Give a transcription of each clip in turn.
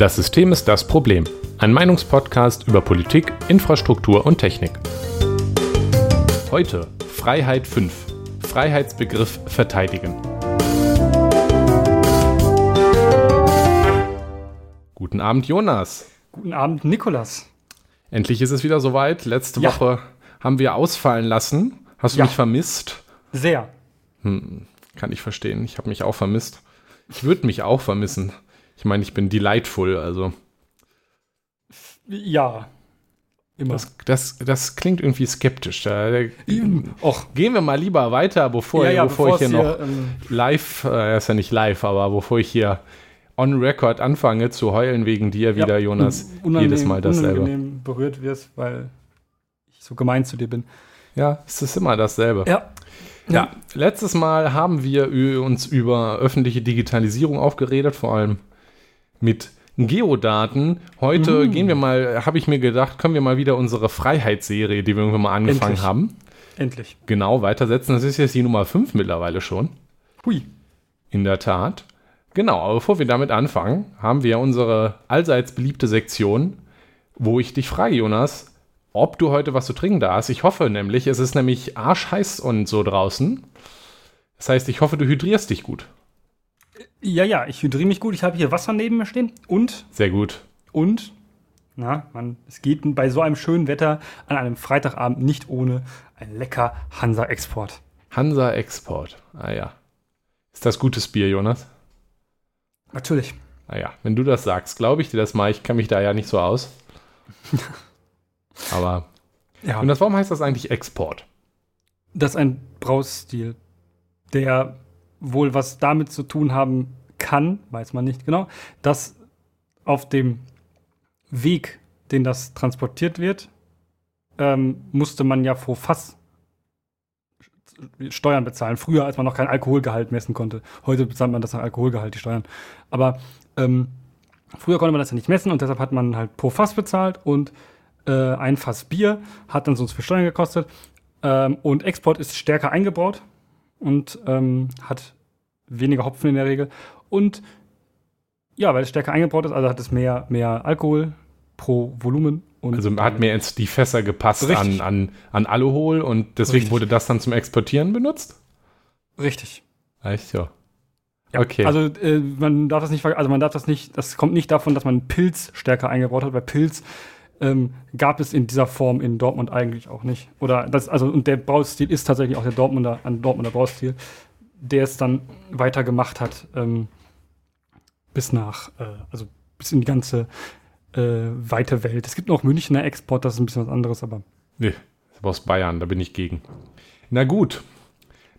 Das System ist das Problem. Ein Meinungspodcast über Politik, Infrastruktur und Technik. Heute Freiheit 5. Freiheitsbegriff verteidigen. Guten Abend, Jonas. Guten Abend, Nikolas. Endlich ist es wieder soweit. Letzte Ja. Woche haben wir ausfallen lassen. Hast du Ja. mich vermisst? Sehr. Kann ich verstehen. Ich habe mich auch vermisst. Ich würde mich auch vermissen. Ich meine, ich bin delightful, also. Ja. Immer. Das, das, das klingt irgendwie skeptisch. Da, Och. gehen wir mal lieber weiter, bevor, ja, ja, bevor ich hier noch ähm, live, äh, ist ja nicht live, aber bevor ich hier on record anfange zu heulen wegen dir wieder, ja, Jonas, jedes Mal dasselbe. Unangenehm berührt wirst, weil ich so gemein zu dir bin. Ja, es ist immer dasselbe. Ja. Ja, letztes Mal haben wir uns über öffentliche Digitalisierung aufgeredet, vor allem mit Geodaten. Heute Mhm. gehen wir mal, habe ich mir gedacht, können wir mal wieder unsere Freiheitsserie, die wir irgendwann mal angefangen Endlich. haben, Endlich. genau weitersetzen. Das ist jetzt die Nummer 5 mittlerweile schon. Hui. In der Tat. Genau, aber bevor wir damit anfangen, haben wir unsere allseits beliebte Sektion, wo ich dich frage, Jonas, ob du heute was zu trinken da hast. Ich hoffe nämlich, es ist nämlich arschheiß und so draußen. Das heißt, ich hoffe, du hydrierst dich gut. Ja, ja, ich hydriere mich gut. Ich habe hier Wasser neben mir stehen. Und, Sehr gut. und, na, man, es geht bei so einem schönen Wetter an einem Freitagabend nicht ohne ein lecker Hansa-Export. Hansa Export. Ah ja. Ist das gutes Bier, Jonas? Natürlich. Ah ja, wenn du das sagst, glaube ich dir das mal. Ich kenne mich da ja nicht so aus. Aber. Ja. Und das, warum heißt das eigentlich Export? Das ist ein Braustil, der wohl was damit zu tun haben kann, weiß man nicht genau, dass auf dem Weg, den das transportiert wird, ähm, musste man ja vor Fass Steuern bezahlen. Früher, als man noch keinen Alkoholgehalt messen konnte. Heute bezahlt man das nach Alkoholgehalt, die Steuern. Aber ähm, früher konnte man das ja nicht messen und deshalb hat man halt pro Fass bezahlt und äh, ein Fass Bier hat dann so viel Steuern gekostet. Ähm, und Export ist stärker eingebaut und ähm, hat weniger Hopfen in der Regel. Und ja, weil es stärker eingebaut ist, also hat es mehr, mehr Alkohol pro Volumen. Und Also hat mir jetzt die Fässer gepasst an, Richtig. an, an Aluhol und deswegen Richtig. wurde das dann zum Exportieren benutzt? Richtig. Echt ja. Ja, Okay. Also äh, man darf das nicht, also man darf das nicht, das kommt nicht davon, dass man Pilz stärker eingebaut hat, weil Pilz ähm, gab es in dieser Form in Dortmund eigentlich auch nicht. Oder das, also und der Braustil ist tatsächlich auch der Dortmunder, ein Dortmunder Braustil, der es dann weitergemacht hat ähm, bis nach, äh, also bis in die ganze äh, weite Welt. Es gibt noch Münchner Export, das ist ein bisschen was anderes, aber nee, das war aus Bayern, da bin ich gegen. Na gut.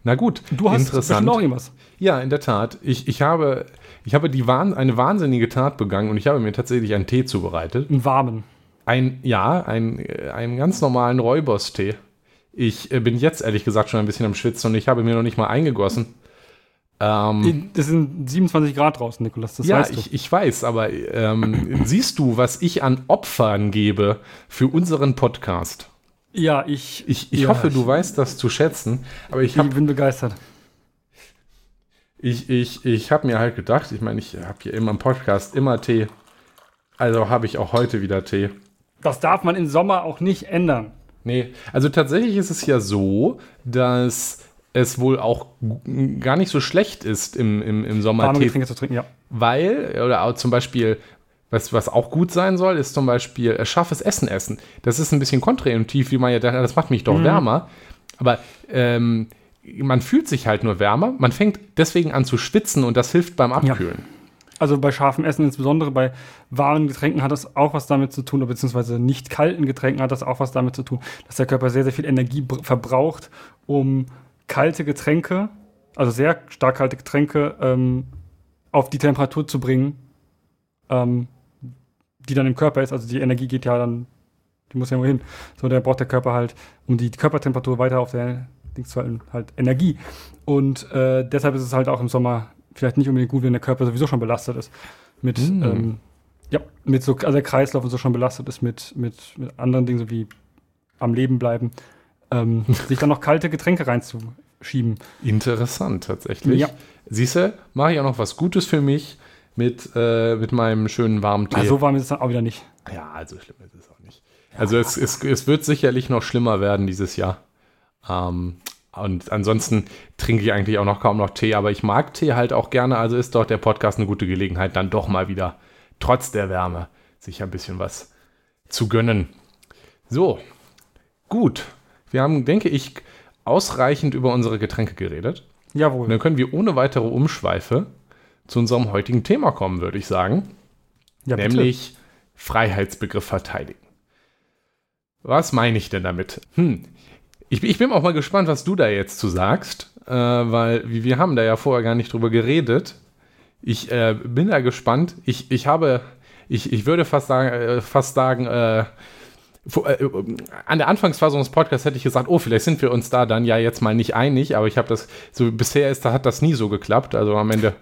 Na gut. du hast Interessant. auch irgendwas. Ja, in der Tat. Ich, ich habe, ich habe die Wahn, eine wahnsinnige Tat begangen und ich habe mir tatsächlich einen Tee zubereitet. Einen warmen. Ein, ja, ein, äh, einen ganz normalen Räubers-Tee. Ich äh, bin jetzt ehrlich gesagt schon ein bisschen am Schwitzen und ich habe mir noch nicht mal eingegossen. Ähm, Das sind 27 Grad draußen, Nikolas, das ja, weißt du. ich, ich weiß, aber ähm, siehst du, was ich an Opfern gebe für unseren Podcast? ja, ich, Ich, ich ja, hoffe, du weißt das zu schätzen, aber ich Ich habe bin begeistert. ich, ich, ich hab mir halt gedacht, ich meine, ich habe hier immer im Podcast immer Tee. Also habe ich auch heute wieder Tee. Das darf man im Sommer auch nicht ändern. Nee, also tatsächlich ist es ja so, dass es wohl auch gar nicht so schlecht ist im, im, im Sommer Warme Getränke zu trinken, ja. weil, oder auch zum Beispiel, was, was auch gut sein soll, ist zum Beispiel äh, scharfes Essen essen. Das ist ein bisschen kontraintuitiv, wie man ja denkt, das macht mich doch Mhm. wärmer. Aber ähm, man fühlt sich halt nur wärmer, man fängt deswegen an zu schwitzen und das hilft beim Abkühlen. Also bei scharfem Essen, insbesondere bei warmen Getränken, hat das auch was damit zu tun, oder beziehungsweise nicht kalten Getränken hat das auch was damit zu tun, dass der Körper sehr, sehr viel Energie br- verbraucht, um kalte Getränke, also sehr stark kalte Getränke, ähm, auf die Temperatur zu bringen, ähm, die dann im Körper ist. Also die Energie geht ja dann, die muss ja irgendwo hin. So, der braucht der Körper halt, um die Körpertemperatur weiter auf der Dings zu halten, halt Energie. Und äh, deshalb ist es halt auch im Sommer vielleicht nicht unbedingt gut, wenn der Körper sowieso schon belastet ist. Mit, Mm. ähm, ja, mit so, also der Kreislauf und so schon belastet ist mit, mit, mit anderen Dingen, so wie am Leben bleiben, ähm, sich dann noch kalte Getränke reinzuschieben. Interessant tatsächlich. Ja. Siehst du, mache ich auch noch was Gutes für mich mit, äh, mit meinem schönen warmen Tee. Ah, so warm ist es dann auch wieder nicht. Ja, also schlimm ist es auch nicht. Also es, es, es wird sicherlich noch schlimmer werden dieses Jahr. Ähm, und ansonsten trinke ich eigentlich auch noch kaum noch Tee, aber ich mag Tee halt auch gerne, also ist doch der Podcast eine gute Gelegenheit, dann doch mal wieder, trotz der Wärme, sich ein bisschen was zu gönnen. So, gut. Wir haben, denke ich, ausreichend über unsere Getränke geredet. Jawohl. Und dann können wir ohne weitere Umschweife zu unserem heutigen Thema kommen, würde ich sagen. ja, bitte. nämlich Freiheitsbegriff verteidigen. Was meine ich denn damit? Hm. Ich, ich bin auch mal gespannt, was du da jetzt zu sagst, äh, weil wir haben da ja vorher gar nicht drüber geredet. Ich äh, bin da gespannt. Ich, ich habe, ich, ich würde fast sagen, äh, fast sagen, äh, äh, an der Anfangsphase unseres Podcasts hätte ich gesagt, oh, vielleicht sind wir uns da dann ja jetzt mal nicht einig, aber ich habe das, so bisher ist, da hat das nie so geklappt. Also am Ende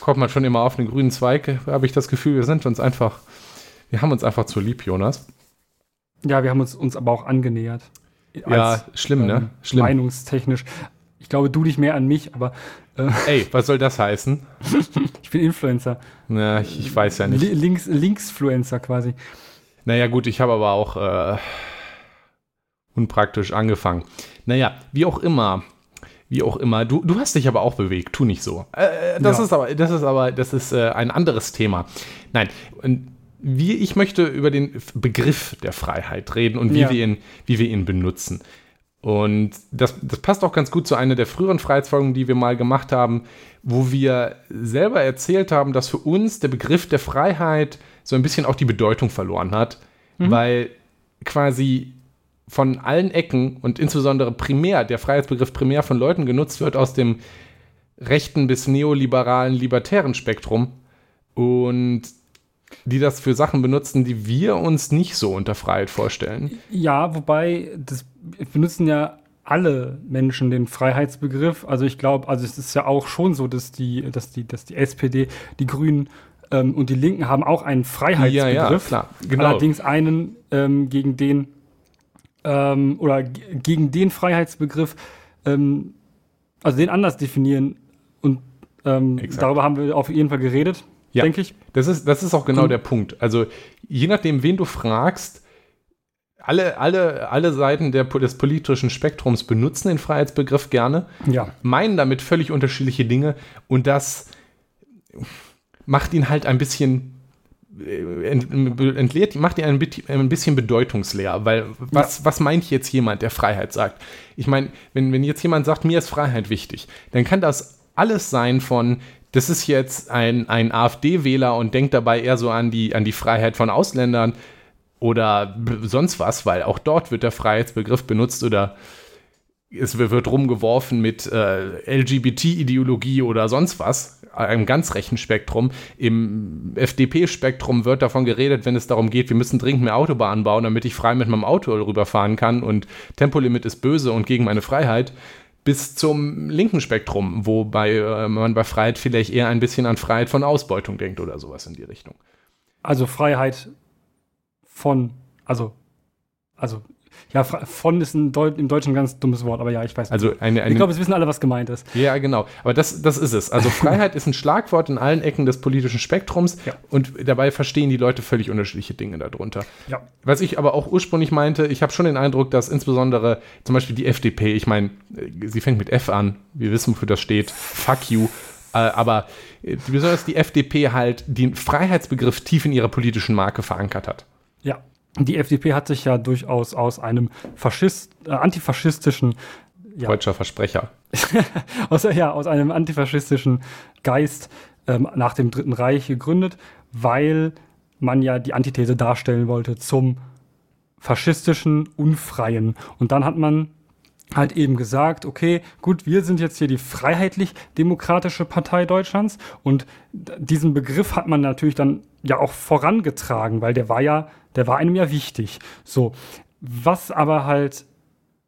kommt man schon immer auf den grünen Zweig, habe ich das Gefühl, wir sind uns einfach, wir haben uns einfach zu lieb, Jonas. Ja, wir haben uns, uns aber auch angenähert. Ja, schlimm, ne? ähm, Schlimm. Meinungstechnisch. Ich glaube, du dich mehr an mich, aber äh, Ey, was soll das heißen? ich bin Influencer. Na, ich, ich weiß ja nicht. Li Links, Linksfluencer quasi. Naja, gut, ich habe aber auch äh, unpraktisch angefangen. Naja, wie auch immer. Wie auch immer. Du, du hast dich aber auch bewegt, tu nicht so. Äh, das, Ja. ist aber, das ist aber, das ist äh, ein anderes Thema. Nein, und wie, ich möchte über den Begriff der Freiheit reden und wie, Ja. wir, ihn, wie wir ihn benutzen. Und das, das passt auch ganz gut zu einer der früheren Freiheitsfolgen, die wir mal gemacht haben, wo wir selber erzählt haben, dass für uns der Begriff der Freiheit so ein bisschen auch die Bedeutung verloren hat, weil quasi von allen Ecken und insbesondere primär, der Freiheitsbegriff primär von Leuten genutzt wird aus dem rechten bis neoliberalen, libertären Spektrum und die das für Sachen benutzen, die wir uns nicht so unter Freiheit vorstellen. Ja, wobei, das benutzen ja alle Menschen den Freiheitsbegriff. Also ich glaube, also es ist ja auch schon so, dass die, dass die, dass die SPD, die Grünen ähm, und die Linken haben auch einen Freiheitsbegriff. Ja, ja, klar, genau. Allerdings einen ähm, gegen den ähm, oder gegen den Freiheitsbegriff, ähm, also den anders definieren. Und ähm, darüber haben wir auf jeden Fall geredet, Ja. denke ich. Das ist, das ist auch genau Und- der Punkt. Also je nachdem, wen du fragst, alle, alle, alle Seiten der, des politischen Spektrums benutzen den Freiheitsbegriff gerne. Ja. meinen damit völlig unterschiedliche Dinge und das macht ihn halt ein bisschen äh, ent, entleert, macht ihn ein, bisschen bedeutungsleer, weil was, was meint jetzt jemand, der Freiheit sagt? Ich meine, wenn, wenn jetzt jemand sagt, mir ist Freiheit wichtig, dann kann das alles sein von, das ist jetzt ein, ein AfD-Wähler und denkt dabei eher so an die, an die Freiheit von Ausländern oder sonst was, weil auch dort wird der Freiheitsbegriff benutzt oder es wird rumgeworfen mit äh, LGBT-Ideologie oder sonst was, einem ganz rechten Spektrum. Im FDP-Spektrum wird davon geredet, wenn es darum geht, wir müssen dringend mehr Autobahnen bauen, damit ich frei mit meinem Auto rüberfahren kann und Tempolimit ist böse und gegen meine Freiheit, bis zum linken Spektrum, wobei äh, man bei Freiheit vielleicht eher ein bisschen an Freiheit von Ausbeutung denkt oder sowas in die Richtung. Also Freiheit von, also, also, ja, von ist ein Deu im Deutschen ein ganz dummes Wort, aber ja, ich weiß. Also eine, eine ich glaube, es wissen alle, was gemeint ist. Ja, genau. Aber das, das ist es. Also Freiheit ist ein Schlagwort in allen Ecken des politischen Spektrums Ja. und dabei verstehen die Leute völlig unterschiedliche Dinge darunter. Ja. Was ich aber auch ursprünglich meinte, ich habe schon den Eindruck, dass insbesondere zum Beispiel die FDP, ich meine, äh, sie fängt mit F an, wir wissen, wofür das steht, fuck you, äh, aber äh, besonders die FDP halt den Freiheitsbegriff tief in ihrer politischen Marke verankert hat. Ja. Die FDP hat sich ja durchaus aus einem Faschist, äh, antifaschistischen, ja, Deutscher Versprecher. aus, ja, aus einem antifaschistischen Geist ähm, nach dem Dritten Reich gegründet, weil man ja die Antithese darstellen wollte zum faschistischen Unfreien. Und dann hat man halt eben gesagt, okay, gut, wir sind jetzt hier die freiheitlich-demokratische Partei Deutschlands und diesen Begriff hat man natürlich dann ja auch vorangetragen, weil der war ja, der war einem ja wichtig. So, was aber halt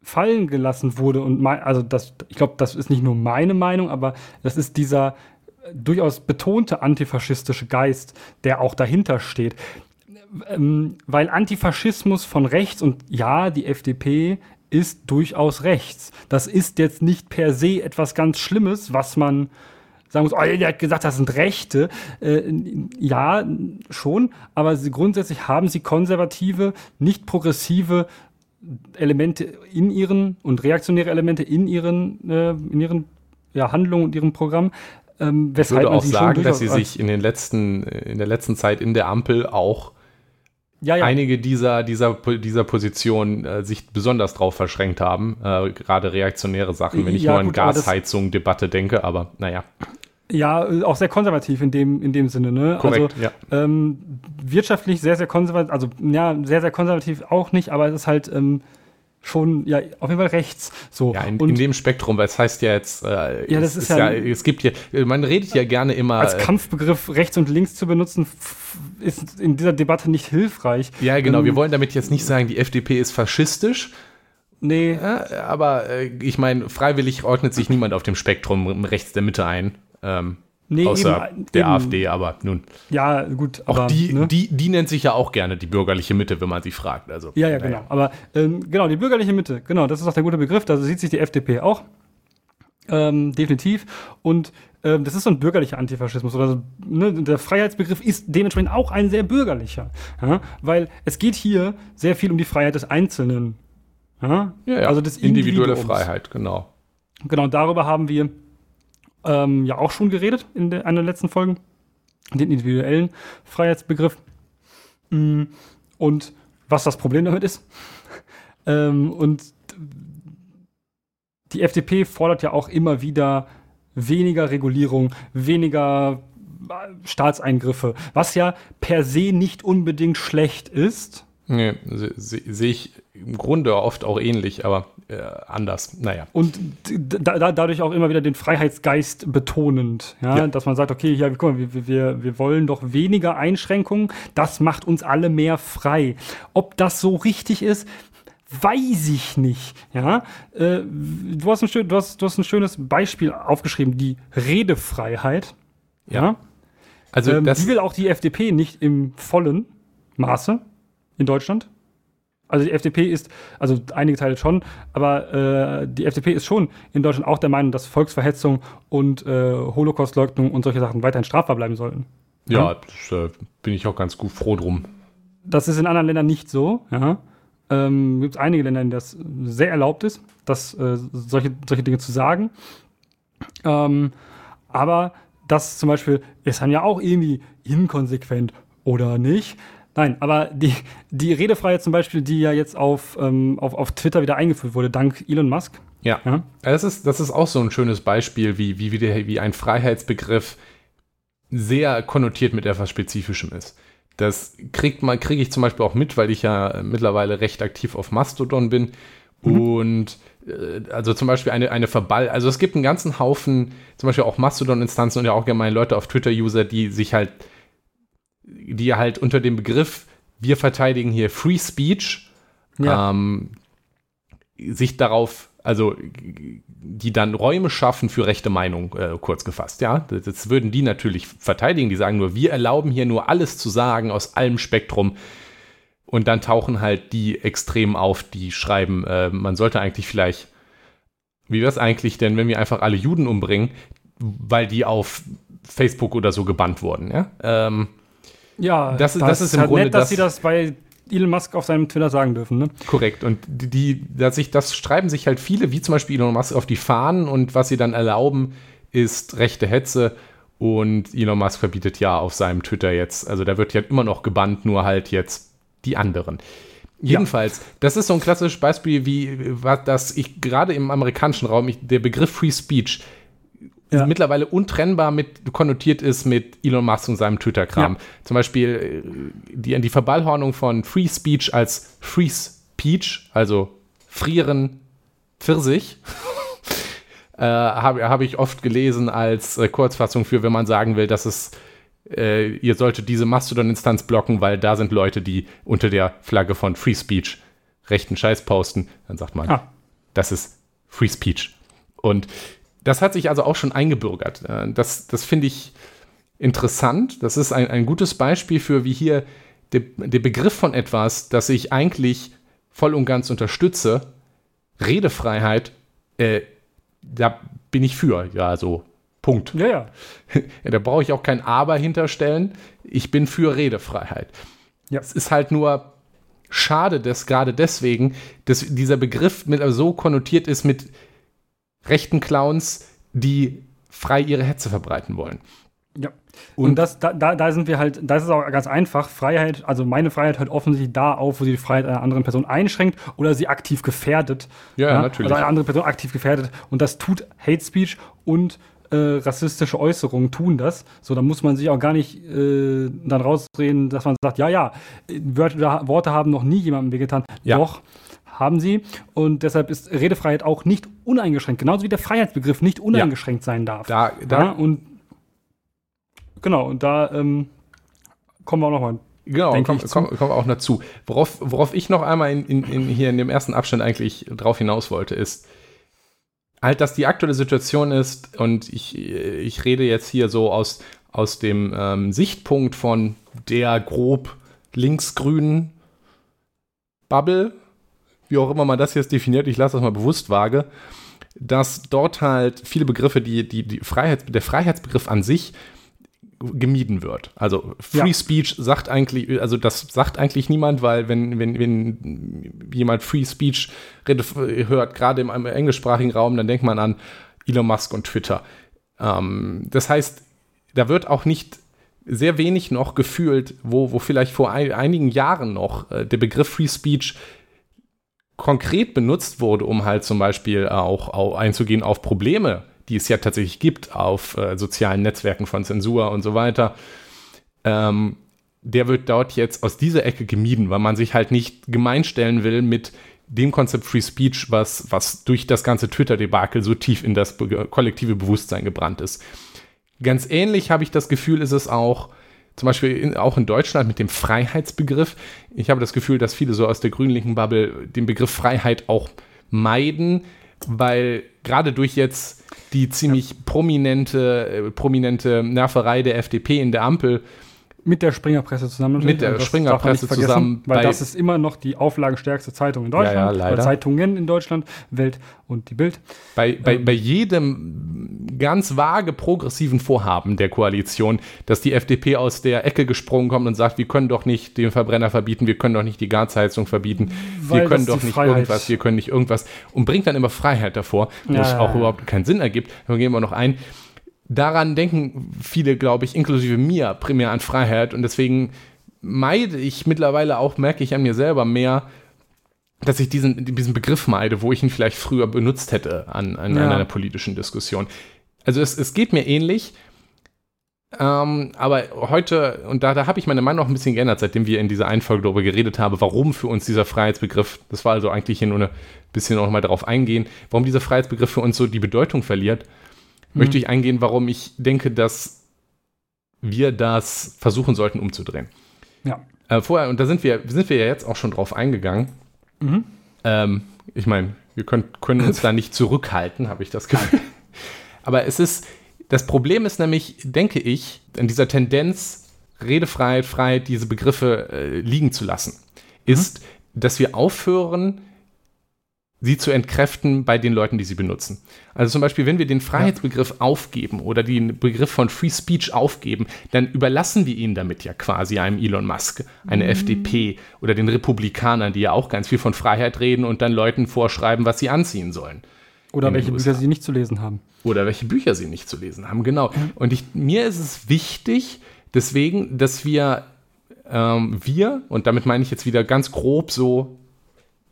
fallen gelassen wurde und mein, also das, ich glaube, das ist nicht nur meine Meinung, aber das ist dieser äh, durchaus betonte antifaschistische Geist, der auch dahinter steht. Ähm, weil Antifaschismus von rechts und ja, die FDP ist durchaus rechts. Das ist jetzt nicht per se etwas ganz Schlimmes, was man sagen muss, oh, der hat gesagt, das sind Rechte. Äh, ja, schon, aber sie, grundsätzlich haben sie konservative, nicht progressive Elemente in ihren und reaktionäre Elemente in ihren, äh, in ihren ja, Handlungen und ihrem Programm. Ähm, ich würde auch sagen, dass sie sich in den letzten, in der letzten Zeit in der Ampel auch ja, ja. einige dieser, dieser, dieser Positionen äh, sich besonders drauf verschränkt haben. Äh, gerade reaktionäre Sachen, wenn ich ja, nur an Gasheizung-Debatte denke, aber naja. Ja, auch sehr konservativ in dem, in dem Sinne, ne? Korrekt, also, ja. Ähm, wirtschaftlich sehr, sehr konservativ, also ja, sehr, sehr konservativ auch nicht, aber es ist halt ähm, schon, ja, auf jeden Fall rechts. So. Ja, in, und, in dem Spektrum, weil es heißt ja jetzt, äh, ja, das ist, ist ja, ja, es gibt ja, man redet ja gerne immer. Als äh, Kampfbegriff rechts und links zu benutzen, ist in dieser Debatte nicht hilfreich. Ja, genau, ähm, wir wollen damit jetzt nicht sagen, die FDP ist faschistisch. Nee. Ja, aber äh, ich meine, freiwillig ordnet sich niemand auf dem Spektrum rechts der Mitte ein. Ähm, Nee, Außer eben, der eben. AfD, aber nun. Ja, gut. Auch aber, die, ne? die, die nennt sich ja auch gerne die bürgerliche Mitte, wenn man sie fragt. Also, ja, ja, genau. Aber ähm, genau, die bürgerliche Mitte, genau, das ist auch der gute Begriff. Da sieht sich die FDP auch. Ähm, definitiv. Und ähm, das ist so ein bürgerlicher Antifaschismus. Oder ne, der Freiheitsbegriff ist dementsprechend auch ein sehr bürgerlicher. Ja? Weil es geht hier sehr viel um die Freiheit des Einzelnen. Ja? ja, ja. Also des individuelle Freiheit, genau. Genau, darüber haben wir ähm, ja auch schon geredet in der, einer der letzten Folgen, den individuellen Freiheitsbegriff. Mm, und was das Problem damit ist. ähm, und die FDP fordert ja auch immer wieder weniger Regulierung, weniger äh, Staatseingriffe, was ja per se nicht unbedingt schlecht ist. Nee, sehe seh ich im Grunde oft auch ähnlich, aber äh, anders. Naja. Und da, da, dadurch auch immer wieder den Freiheitsgeist betonend, ja? ja. dass man sagt, okay, ja, guck mal, wir, wir, wir wollen doch weniger Einschränkungen, das macht uns alle mehr frei. Ob das so richtig ist, weiß ich nicht. Ja, äh, du, hast ein schön, du, hast, du hast ein schönes Beispiel aufgeschrieben, die Redefreiheit. Ja. ja? Also ähm, das die will auch die FDP nicht im vollen Maße in Deutschland. Also die FDP ist, also einige Teile schon, aber äh, die FDP ist schon in Deutschland auch der Meinung, dass Volksverhetzung und äh, Holocaustleugnung und solche Sachen weiterhin strafbar bleiben sollten. Ja, ja? Das, äh, bin ich auch ganz gut froh drum. Das ist in anderen Ländern nicht so. Ja. Ähm, Gibt es einige Länder, in denen das sehr erlaubt ist, das, äh, solche, solche Dinge zu sagen. Ähm, aber das zum Beispiel ist dann ja auch irgendwie inkonsequent oder nicht. Nein, aber die, die Redefreiheit zum Beispiel, die ja jetzt auf, ähm, auf, auf Twitter wieder eingeführt wurde, dank Elon Musk. Ja. ja. Das, ist, das ist auch so ein schönes Beispiel, wie, wie, wie, der, wie ein Freiheitsbegriff sehr konnotiert mit etwas Spezifischem ist. Das kriegt man, kriege ich zum Beispiel auch mit, weil ich ja mittlerweile recht aktiv auf Mastodon bin. Mhm. Und äh, also zum Beispiel eine, eine Verball, also es gibt einen ganzen Haufen, zum Beispiel auch Mastodon-Instanzen und ja auch gerne Leute auf Twitter-User, die sich halt die halt unter dem Begriff, wir verteidigen hier Free Speech, ja. ähm, sich darauf, also die dann Räume schaffen für rechte Meinung, äh, kurz gefasst, ja. Das, das, würden die natürlich verteidigen, die sagen nur, wir erlauben hier nur alles zu sagen aus allem Spektrum. Und dann tauchen halt die extrem auf, die schreiben, äh, man sollte eigentlich vielleicht, wie wäre es eigentlich denn, wenn wir einfach alle Juden umbringen, weil die auf Facebook oder so gebannt wurden, ja. Ähm, ja, das, das, das ist im halt Grunde nett, dass das, sie das bei Elon Musk auf seinem Twitter sagen dürfen, ne? Korrekt. Und die, dass sich, das schreiben sich halt viele, wie zum Beispiel Elon Musk, auf die Fahnen und was sie dann erlauben, ist rechte Hetze. Und Elon Musk verbietet ja auf seinem Twitter jetzt, also da wird ja immer noch gebannt, nur halt jetzt die anderen. Jedenfalls, ja. das ist so ein klassisches Beispiel, wie was das ich gerade im amerikanischen Raum, ich, der Begriff Free Speech ja. mittlerweile untrennbar mit konnotiert ist mit Elon Musk und seinem Twitter-Kram. Ja. Zum Beispiel äh, die, die Verballhornung von Free Speech als Free Speech, also frieren Pfirsich, äh, habe hab ich oft gelesen als äh, Kurzfassung für, wenn man sagen will, dass es äh, ihr solltet diese Mastodon-Instanz blocken, weil da sind Leute, die unter der Flagge von Free Speech rechten Scheiß posten. Dann sagt man, ah. das ist Free Speech. Und das hat sich also auch schon eingebürgert. Äh, das, das finde ich interessant. Das ist ein, ein gutes Beispiel für, wie hier der, der Begriff von etwas, das ich eigentlich voll und ganz unterstütze, Redefreiheit, äh, da bin ich für, ja, so Punkt. Ja, ja. Ja, da brauche ich auch kein Aber hinterstellen. Ich bin für Redefreiheit. Ja. Es ist halt nur schade, dass gerade deswegen, dass dieser Begriff mit, so konnotiert ist mit rechten Clowns, die frei ihre Hetze verbreiten wollen. Ja. Und, Und- das, da, da, sind wir halt, das ist auch ganz einfach. Freiheit, also meine Freiheit hört offensichtlich da auf, wo sie die Freiheit einer anderen Person einschränkt oder sie aktiv gefährdet. Ja, ja, natürlich. Also eine andere Person aktiv gefährdet. Und das tut Hate Speech und äh, rassistische Äußerungen tun das. So, da muss man sich auch gar nicht äh, dann rausreden, dass man sagt, ja, ja, Wörter, Worte haben noch nie jemandem wehgetan. Ja. Doch, haben sie. Und deshalb ist Redefreiheit auch nicht uneingeschränkt. Genauso wie der Freiheitsbegriff nicht uneingeschränkt sein darf. Da, da, Ja, und genau, und da ähm, kommen wir auch nochmal. Genau, kommen komm, komm auch dazu. Worauf, worauf ich noch einmal in, in, in hier in dem ersten Abschnitt eigentlich drauf hinaus wollte, ist halt, dass die aktuelle Situation ist, und ich, ich rede jetzt hier so aus, aus dem ähm, Sichtpunkt von der grob linksgrünen Bubble, wie auch immer man das jetzt definiert, ich lasse das mal bewusst vage, dass dort halt viele Begriffe, die, die, die Freiheits, der Freiheitsbegriff an sich gemieden wird. Also Free Ja. Speech sagt eigentlich, also das sagt eigentlich niemand, weil wenn, wenn, wenn jemand Free Speech hört, gerade im, im englischsprachigen Raum, dann denkt man an Elon Musk und Twitter. Ähm, das heißt, da wird auch nicht sehr wenig noch gefühlt, wo, wo vielleicht vor ein, einigen Jahren noch äh, der Begriff Free Speech konkret benutzt wurde, um halt zum Beispiel auch, auch einzugehen auf Probleme, die es ja tatsächlich gibt auf äh, sozialen Netzwerken von Zensur und so weiter, ähm, der wird dort jetzt aus dieser Ecke gemieden, weil man sich halt nicht gemeinstellen will mit dem Konzept Free Speech, was, was durch das ganze Twitter-Debakel so tief in das be kollektive Bewusstsein gebrannt ist. Ganz ähnlich habe ich das Gefühl, ist es auch zum Beispiel in, auch in Deutschland mit dem Freiheitsbegriff. Ich habe das Gefühl, dass viele so aus der grünlichen Bubble den Begriff Freiheit auch meiden, weil gerade durch jetzt die ziemlich prominente, äh, prominente Nerverei der FDP in der Ampel Mit der Springerpresse zusammen. Mit der Springerpresse zusammen Weil das ist immer noch die auflagenstärkste Zeitung in Deutschland. Ja, ja, leider. Oder Zeitungen in Deutschland, Welt und die Bild. bei, bei, bei jedem ganz vage progressiven Vorhaben der Koalition, dass die FDP aus der Ecke gesprungen kommt und sagt, wir können doch nicht den Verbrenner verbieten, wir können doch nicht die Gasheizung verbieten, wir können doch nicht Freiheit- irgendwas, wir können nicht irgendwas und bringt dann immer Freiheit davor, wo Ja, auch überhaupt keinen Sinn ergibt. Dann gehen wir noch ein. Daran denken viele, glaube ich, inklusive mir, primär an Freiheit und deswegen meide ich mittlerweile auch, merke ich an mir selber mehr, dass ich diesen, diesen Begriff meide, wo ich ihn vielleicht früher benutzt hätte an, an, Ja. an einer politischen Diskussion. Also es, es geht mir ähnlich, ähm, aber heute, und da, da habe ich meine Meinung noch ein bisschen geändert, seitdem wir in dieser Einfolge darüber geredet haben, warum für uns dieser Freiheitsbegriff, das war also eigentlich hier nur ein bisschen noch mal darauf eingehen, warum dieser Freiheitsbegriff für uns so die Bedeutung verliert, möchte ich eingehen, warum ich denke, dass wir das versuchen sollten umzudrehen. Ja. Äh, vorher, und da sind wir, sind wir ja jetzt auch schon drauf eingegangen. Mhm. Ähm, ich meine, wir können, können uns da nicht zurückhalten, habe ich das Gefühl. Aber es ist, das Problem ist nämlich, denke ich, in dieser Tendenz, Redefreiheit, Freiheit, diese Begriffe äh, liegen zu lassen, ist, dass wir aufhören, sie zu entkräften bei den Leuten, die sie benutzen. Also zum Beispiel, wenn wir den Freiheitsbegriff aufgeben oder den Begriff von Free Speech aufgeben, dann überlassen wir ihn damit ja quasi einem Elon Musk, eine FDP oder den Republikanern, die ja auch ganz viel von Freiheit reden und dann Leuten vorschreiben, was sie anziehen sollen. Oder welche. Bücher sie nicht zu lesen haben. Oder welche Bücher sie nicht zu lesen haben, genau. Und ich, mir ist es wichtig, deswegen, dass wir, ähm, wir, und damit meine ich jetzt wieder ganz grob so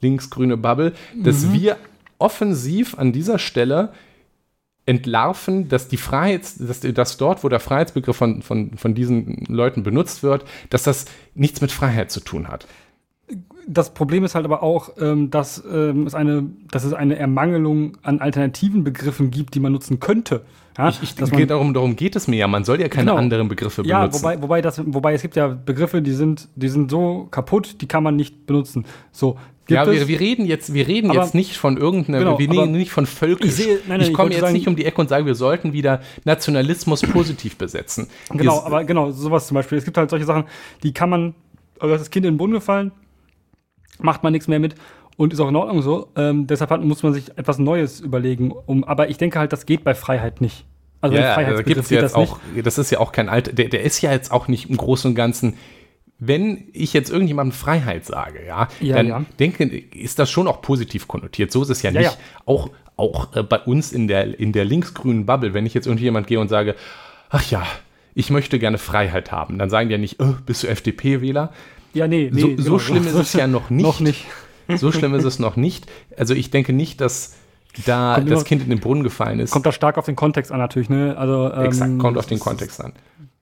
linksgrüne Bubble, dass wir offensiv an dieser Stelle entlarven, dass die Freiheits, dass, dass dort, wo der Freiheitsbegriff von, von, von diesen Leuten benutzt wird, dass das nichts mit Freiheit zu tun hat. Das Problem ist halt aber auch, ähm, dass, ähm, es eine, dass es eine Ermangelung an alternativen Begriffen gibt, die man nutzen könnte. Ja, Ich, ich, geht darum, darum geht es mir ja. Man soll ja keine Genau. anderen Begriffe ja, benutzen. wobei, wobei, das, wobei es gibt ja Begriffe, die sind, die sind so kaputt, die kann man nicht benutzen. So, Ja, wir, wir reden jetzt, wir reden Aber- jetzt nicht von irgendeiner, Genau, wir reden nicht von völkisch. ich sehe- nein, nein, ich komme jetzt sagen- nicht um die Ecke und sage, wir sollten wieder Nationalismus positiv besetzen. Genau, Wir- aber genau, sowas zum Beispiel. Es gibt halt solche Sachen, die kann man, also das Kind in den Boden gefallen, macht man nichts mehr mit und ist auch in Ordnung so. Ähm, deshalb hat, muss man sich etwas Neues überlegen. Um, aber ich denke halt, das geht bei Freiheit nicht. Also ja, da gibt's ja jetzt das auch, nicht. das ist ja auch kein alter, der, der ist ja jetzt auch nicht im Großen und Ganzen wenn ich jetzt irgendjemandem Freiheit sage, ja, ja dann ja. denke, ist das schon auch positiv konnotiert. So ist es ja, ja nicht. Auch, auch äh, bei uns in der, in der linksgrünen Bubble, wenn ich jetzt irgendjemand gehe und sage, ach ja, ich möchte gerne Freiheit haben, dann sagen die ja nicht, oh, bist du FDP-Wähler? Ja, nee, nee. So, genau. so schlimm ist es ja noch nicht. noch nicht. so schlimm ist es noch nicht. Also ich denke nicht, dass da kommt das Kind in den Brunnen gefallen ist. Kommt da stark auf den Kontext an natürlich, ne? Also, ähm, Exakt, kommt auf den Kontext an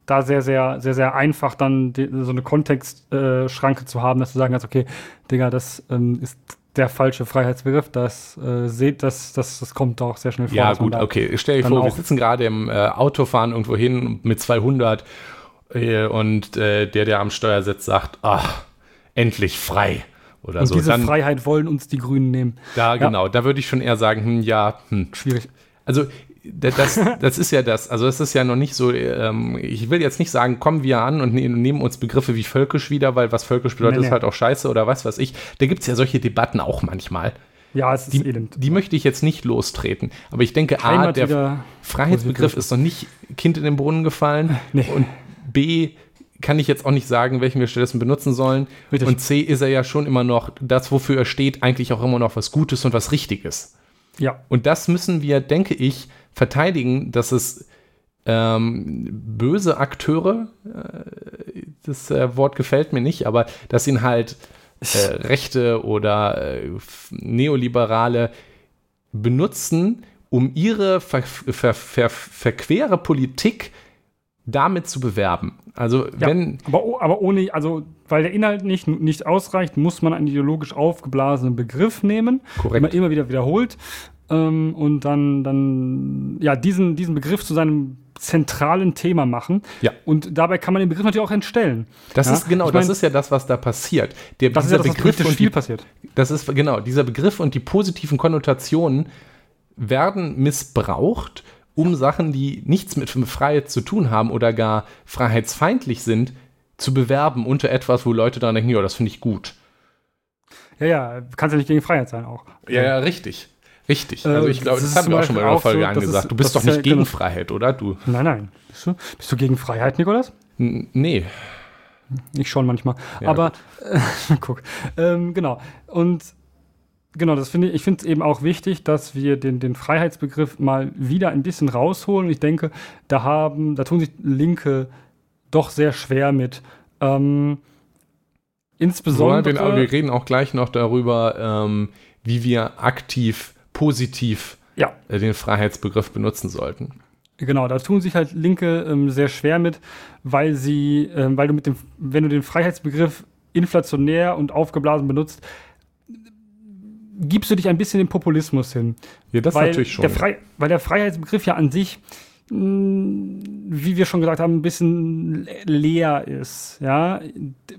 da sehr, sehr, sehr, sehr einfach dann die, so eine Kontextschranke äh, zu haben, dass du sagen kannst, okay, Digga, das ähm, ist der falsche Freiheitsbegriff, das äh, seht, das, das, das kommt auch sehr schnell vor. Ja, gut, okay. Stell dir vor, wir sitzen gerade im äh, Auto, fahren irgendwo hin mit 200 äh, und äh, der, der am Steuer sitzt, sagt, ach, endlich frei. Oder und so. diese Dann, Freiheit wollen uns die Grünen nehmen. Da, ja. genau, da würde ich schon eher sagen, hm, ja, hm. Schwierig. Also das, das ist ja das. Also es ist ja noch nicht so, ähm, ich will jetzt nicht sagen, kommen wir an und ne nehmen uns Begriffe wie völkisch wieder, weil was völkisch bedeutet, nee, nee. ist halt auch scheiße oder was weiß ich. Da gibt es ja solche Debatten auch manchmal. Ja, es ist die, elend. Die möchte ich jetzt nicht lostreten. Aber ich denke, A, der Freiheitsbegriff ist noch nicht Kind in den Brunnen gefallen. Nee. Und B, kann ich jetzt auch nicht sagen, welchen wir stattdessen benutzen sollen. Richtig. Und C, ist er ja schon immer noch das, wofür er steht, eigentlich auch immer noch was Gutes und was Richtiges. Ja. Und das müssen wir, denke ich, verteidigen, dass es ähm, böse Akteure, äh, das äh, Wort gefällt mir nicht, aber dass ihn halt äh, Rechte oder äh, Neoliberale benutzen, um ihre ver ver ver verquere Politik damit zu bewerben. Also ja, wenn. Aber, aber, ohne, also weil der Inhalt nicht, nicht ausreicht, muss man einen ideologisch aufgeblasenen Begriff nehmen, Korrekt. den man immer wieder wiederholt ähm, und dann, dann ja, diesen, diesen Begriff zu seinem zentralen Thema machen. Ja. Und dabei kann man den Begriff natürlich auch entstellen. Das ja? ist genau, ich mein, das ist ja das, was da passiert. Der, das ist ja das, Begriff was viel passiert. Das ist genau, dieser Begriff und die positiven Konnotationen werden missbraucht, um Sachen, die nichts mit Freiheit zu tun haben oder gar freiheitsfeindlich sind, zu bewerben unter etwas, wo Leute dann denken, ja, das finde ich gut. Ja, ja, kannst ja nicht gegen Freiheit sein auch. Ja, ja, richtig. Richtig. Also ich glaube, das, das haben wir auch schon mal in der Folge so, angesagt. du bist doch nicht ja, gegen genau. Freiheit, oder? Du. Nein, nein. Bist du, bist du gegen Freiheit, Nikolas? N nee. Ich schon manchmal. Ja, Aber äh, guck. Ähm, genau. Und genau, das finde ich, ich finde es eben auch wichtig, dass wir den, den Freiheitsbegriff mal wieder ein bisschen rausholen. Ich denke, da haben, da tun sich Linke doch sehr schwer mit. Ähm, insbesondere. Wir, wir reden auch gleich noch darüber, ähm, wie wir aktiv positiv ja. Äh, den Freiheitsbegriff benutzen sollten. Genau, da tun sich halt Linke ähm, sehr schwer mit, weil sie, ähm, weil du mit dem, wenn du den Freiheitsbegriff inflationär und aufgeblasen benutzt, gibst du dich ein bisschen dem Populismus hin. Ja, das weil natürlich schon. Der Frei, weil der Freiheitsbegriff ja an sich, wie wir schon gesagt haben, ein bisschen leer ist. Ja?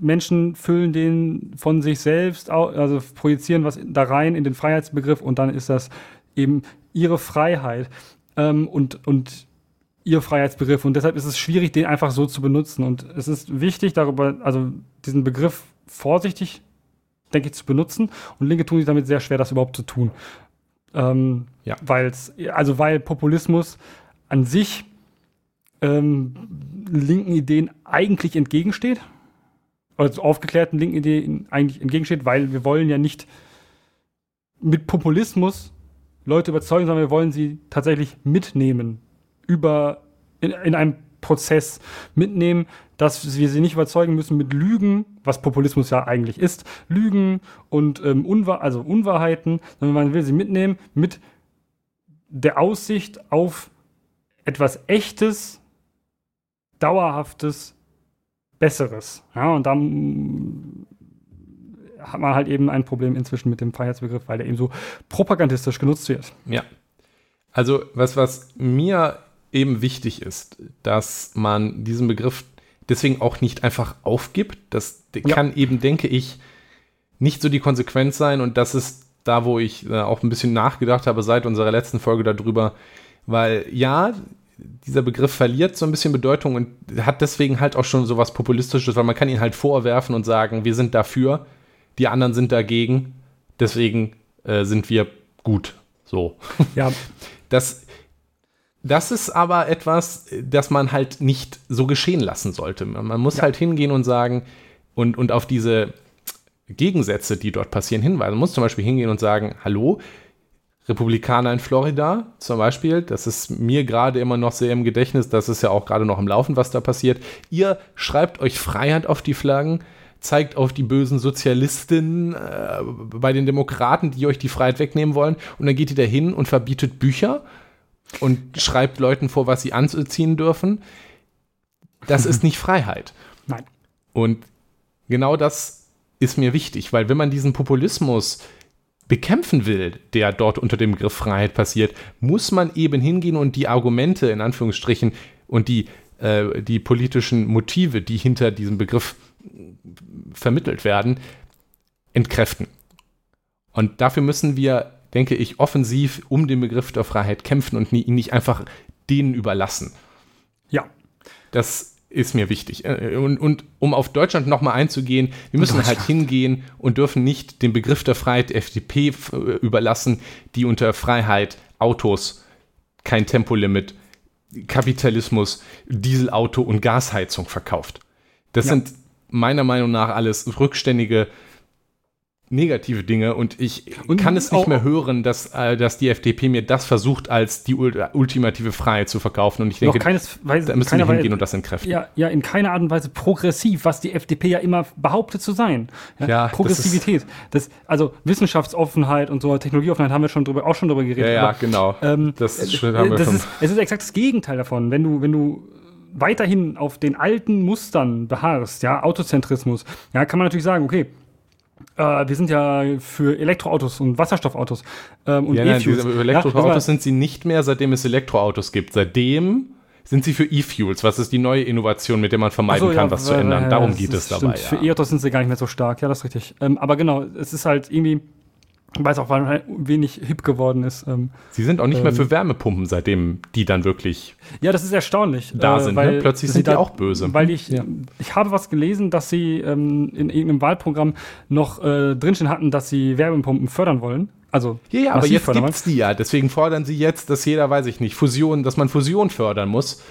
Menschen füllen den von sich selbst, also projizieren was da rein in den Freiheitsbegriff und dann ist das eben ihre Freiheit ähm, und, und ihr Freiheitsbegriff. Und deshalb ist es schwierig, den einfach so zu benutzen. Und es ist wichtig, darüber, also diesen Begriff vorsichtig, denke ich, zu benutzen. Und Linke tun sich damit sehr schwer, das überhaupt zu tun. Ähm, ja. Weil's, also weil Populismus an sich ähm, linken Ideen eigentlich entgegensteht. Also aufgeklärten linken Ideen eigentlich entgegensteht, weil wir wollen ja nicht mit Populismus Leute überzeugen, sondern wir wollen sie tatsächlich mitnehmen über in, in einem Prozess mitnehmen, dass wir sie nicht überzeugen müssen mit Lügen, was Populismus ja eigentlich ist, Lügen und ähm, Unwahr also Unwahrheiten, sondern man will sie mitnehmen mit der Aussicht auf etwas Echtes, Dauerhaftes, Besseres. Ja, und dann hat man halt eben ein Problem inzwischen mit dem Freiheitsbegriff, weil der eben so propagandistisch genutzt wird. Ja. Also, was, was mir eben wichtig ist, dass man diesen Begriff deswegen auch nicht einfach aufgibt. Das ja. kann eben, denke ich, nicht so die Konsequenz sein. Und das ist da, wo ich äh, auch ein bisschen nachgedacht habe seit unserer letzten Folge darüber. Weil ja, dieser Begriff verliert so ein bisschen Bedeutung und hat deswegen halt auch schon so was Populistisches, weil man kann ihn halt vorwerfen und sagen, wir sind dafür, die anderen sind dagegen, deswegen äh, sind wir gut. So. Ja. Das das ist aber etwas, das man halt nicht so geschehen lassen sollte. Man muss Ja. halt hingehen und sagen und, und auf diese Gegensätze, die dort passieren, hinweisen. Man muss zum Beispiel hingehen und sagen, hallo, Republikaner in Florida zum Beispiel, das ist mir gerade immer noch sehr im Gedächtnis, das ist ja auch gerade noch im Laufen, was da passiert. Ihr schreibt euch Freiheit auf die Flaggen, zeigt auf die bösen Sozialisten äh, bei den Demokraten, die euch die Freiheit wegnehmen wollen, und dann geht ihr da hin und verbietet Bücher und schreibt Leuten vor, was sie anziehen dürfen. Das ist nicht Freiheit. Nein. Und genau das ist mir wichtig, weil wenn man diesen Populismus bekämpfen will, der dort unter dem Begriff Freiheit passiert, muss man eben hingehen und die Argumente in Anführungsstrichen und die, äh, die politischen Motive, die hinter diesem Begriff vermittelt werden, entkräften. Und dafür müssen wir, denke ich, offensiv um den Begriff der Freiheit kämpfen und ihn nicht einfach denen überlassen. Ja. Das ist mir wichtig. Äh, Und, und um auf Deutschland nochmal einzugehen, wir müssen halt hingehen und dürfen nicht den Begriff der Freiheit der FDP äh, überlassen, die unter Freiheit Autos, kein Tempolimit, Kapitalismus, Dieselauto und Gasheizung verkauft. Das Ja. sind meiner Meinung nach alles rückständige negative Dinge und ich Und kann es nicht mehr hören, dass, äh, dass die FDP mir das versucht, als die ul- ultimative Freiheit zu verkaufen. Und ich denke, Weise, da müssen wir Weise- hingehen und das entkräften. ja, ja, in keiner Art und Weise progressiv, was die FDP ja immer behauptet zu sein. Ja, das Progressivität. Das also Wissenschaftsoffenheit und so, Technologieoffenheit haben wir schon drüber, auch schon drüber geredet. Ja, ja, genau. ähm, das äh, schon- haben wir das schon. ist, es ist exakt das Gegenteil davon. Wenn du, wenn du weiterhin auf den alten Mustern beharrst, ja, Autozentrismus, ja, kann man natürlich sagen, okay, äh, wir sind ja für Elektroautos und Wasserstoffautos ähm, und ja, E-Fuels. Ja, Elektroautos aber- sind sie nicht mehr, seitdem es Elektroautos gibt. Seitdem sind sie für E-Fuels. Was ist die neue Innovation, mit der man vermeiden so, kann, ja, was zu weil- ändern? Darum geht es dabei. stimmt. Ja. Für E-Autos sind sie gar nicht mehr so stark, ja, das ist richtig. Ähm, aber genau, es ist halt irgendwie, weil es auch weil wenig hip geworden ist. Ähm, Sie sind auch nicht mehr ähm, für Wärmepumpen, seitdem die dann wirklich. ja, das ist erstaunlich. Da sind, ne? Plötzlich sie sind die auch böse. Weil ich, Ja. ich habe was gelesen, dass sie ähm, in irgendeinem Wahlprogramm noch äh, drinstehen hatten, dass sie Wärmepumpen fördern wollen. Also Ja, ja, aber jetzt wollen. gibt's die ja. Deswegen fordern sie jetzt, dass jeder, weiß ich nicht, Fusion, dass man Fusion fördern muss.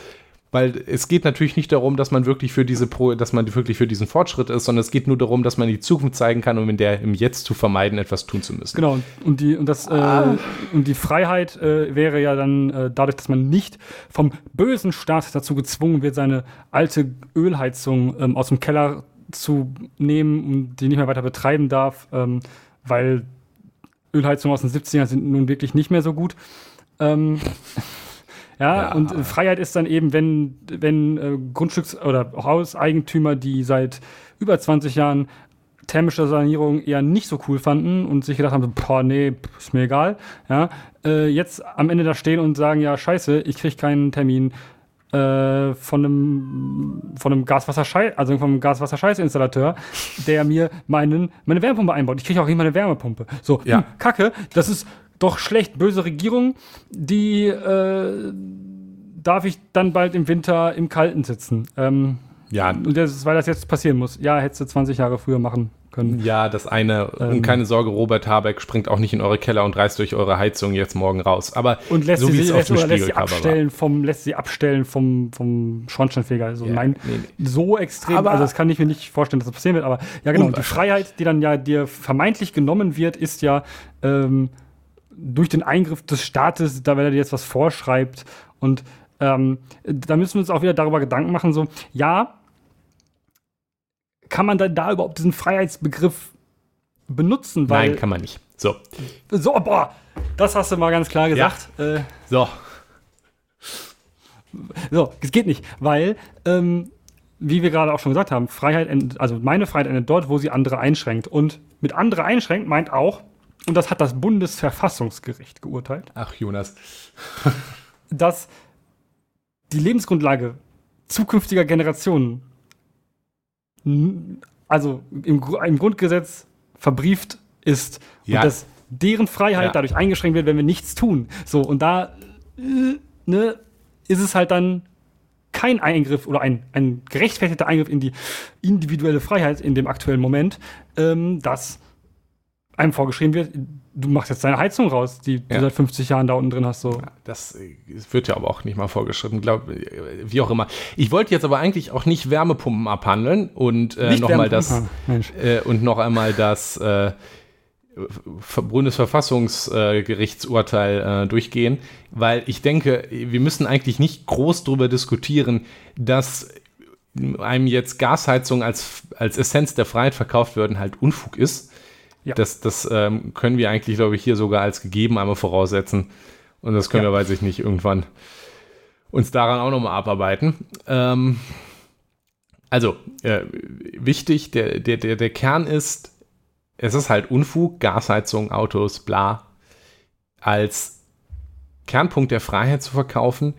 Weil es geht natürlich nicht darum, dass man wirklich für diese Pro, dass man wirklich für diesen Fortschritt ist, sondern es geht nur darum, dass man die Zukunft zeigen kann, um in der im Jetzt zu vermeiden, etwas tun zu müssen. Genau, und die, und das, Ah. äh, und die Freiheit äh, wäre ja dann äh, dadurch, dass man nicht vom bösen Staat dazu gezwungen wird, seine alte Ölheizung ähm, aus dem Keller zu nehmen und die nicht mehr weiter betreiben darf, ähm, weil Ölheizungen aus den 70ern sind nun wirklich nicht mehr so gut. Ähm, ja, Ja. und äh, Freiheit ist dann eben, wenn, wenn äh, Grundstücks- oder Hauseigentümer, die seit über 20 Jahren thermische Sanierung eher nicht so cool fanden und sich gedacht haben, boah, nee, ist mir egal, ja, äh, jetzt am Ende da stehen und sagen, ja, scheiße, ich krieg keinen Termin äh, von einem von einem Gaswasserscheiß, also vom Gaswasserscheißinstallateur, der mir meinen meine Wärmepumpe einbaut. Ich kriege auch nicht meine Wärmepumpe. So, Ja. hm, Kacke, das ist doch schlecht. Böse Regierung, die äh, darf ich dann bald im Winter im Kalten sitzen. Ähm, Ja, und das ist, weil das jetzt passieren muss. Ja, hättest du 20 Jahre früher machen können. ja, das eine. und Ähm. keine Sorge, Robert Habeck springt auch nicht in eure Keller und reißt durch eure Heizung jetzt morgen raus. Aber Und lässt, so sie, wie es auf lässt, dem oder lässt sie war. abstellen vom, lässt sie abstellen vom, vom Schornsteinfeger. Also Ja, nein, nee, so extrem, Aber- also das kann ich mir nicht vorstellen, dass das passieren wird, aber ja genau, die. Freiheit, die dann ja dir vermeintlich genommen wird, ist ja ähm, durch den Eingriff des Staates, da wenn er dir jetzt was vorschreibt und ähm, da müssen wir uns auch wieder darüber Gedanken machen, so, ja, kann man dann da überhaupt diesen Freiheitsbegriff benutzen? Nein, kann man nicht. So. So, boah, das hast du mal ganz klar gesagt. Äh, So. So, es geht nicht, weil, ähm, wie wir gerade auch schon gesagt haben, Freiheit, endet, also meine Freiheit endet dort, wo sie andere einschränkt. Und mit andere einschränkt meint auch, und das hat das Bundesverfassungsgericht geurteilt, Ach, Jonas. dass die Lebensgrundlage zukünftiger Generationen, also im, im Grundgesetz verbrieft ist Ja. und dass deren Freiheit Ja. dadurch eingeschränkt wird, wenn wir nichts tun. So, und da äh, ne, ist es halt dann kein Eingriff oder ein, ein gerechtfertigter Eingriff in die individuelle Freiheit in dem aktuellen Moment, ähm, dass einem vorgeschrieben wird, du machst jetzt deine Heizung raus, die du Ja. seit 50 Jahren da unten drin hast. So. Das äh, wird ja aber auch nicht mal vorgeschrieben, glaub, äh, wie auch immer. Ich wollte jetzt aber eigentlich auch nicht Wärmepumpen abhandeln und äh, nochmal das Ah, äh, und noch einmal das äh, Ver- Bundesverfassungsgerichtsurteil äh, durchgehen, weil ich denke, wir müssen eigentlich nicht groß darüber diskutieren, dass einem jetzt Gasheizung als, als Essenz der Freiheit verkauft werden, halt Unfug ist. Ja. Das, das ähm, können wir eigentlich, glaube ich, hier sogar als gegeben einmal voraussetzen. Und das können Ja. wir, weiß ich nicht, irgendwann uns daran auch nochmal abarbeiten. Ähm, also, äh, wichtig, der, der, der, der Kern ist, es ist halt Unfug, Gasheizung, Autos, bla, als Kernpunkt der Freiheit zu verkaufen.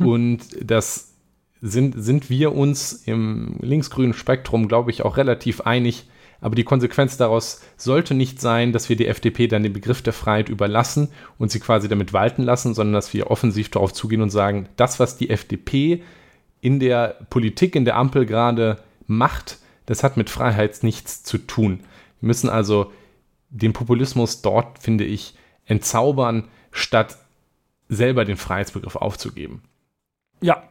Und das sind, sind wir uns im linksgrünen Spektrum, glaube ich, auch relativ einig. Aber die Konsequenz daraus sollte nicht sein, dass wir die FDP dann den Begriff der Freiheit überlassen und sie quasi damit walten lassen, sondern dass wir offensiv darauf zugehen und sagen, das, was die FDP in der Politik, in der Ampel gerade macht, das hat mit Freiheit nichts zu tun. Wir müssen also den Populismus dort, finde ich, entzaubern, statt selber den Freiheitsbegriff aufzugeben. Ja,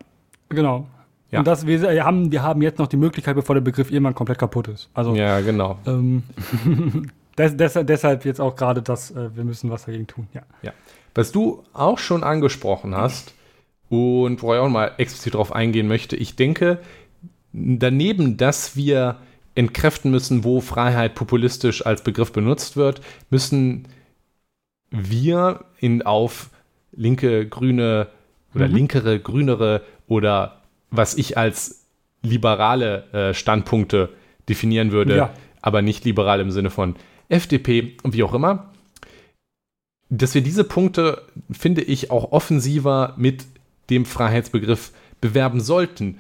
genau. Ja. Und das, wir, haben, wir haben jetzt noch die Möglichkeit, bevor der Begriff irgendwann komplett kaputt ist. Also Ja, genau. ähm, des, deshalb, deshalb jetzt auch gerade das, äh, wir müssen was dagegen tun. Ja. Ja. Was du auch schon angesprochen hast und wo ich auch mal explizit darauf eingehen möchte, ich denke, daneben, dass wir entkräften müssen, wo Freiheit populistisch als Begriff benutzt wird, müssen wir in auf linke, grüne oder Mhm. linkere, grünere oder was ich als liberale äh, Standpunkte definieren würde, Ja. aber nicht liberal im Sinne von FDP und wie auch immer, dass wir diese Punkte, finde ich, auch offensiver mit dem Freiheitsbegriff bewerben sollten,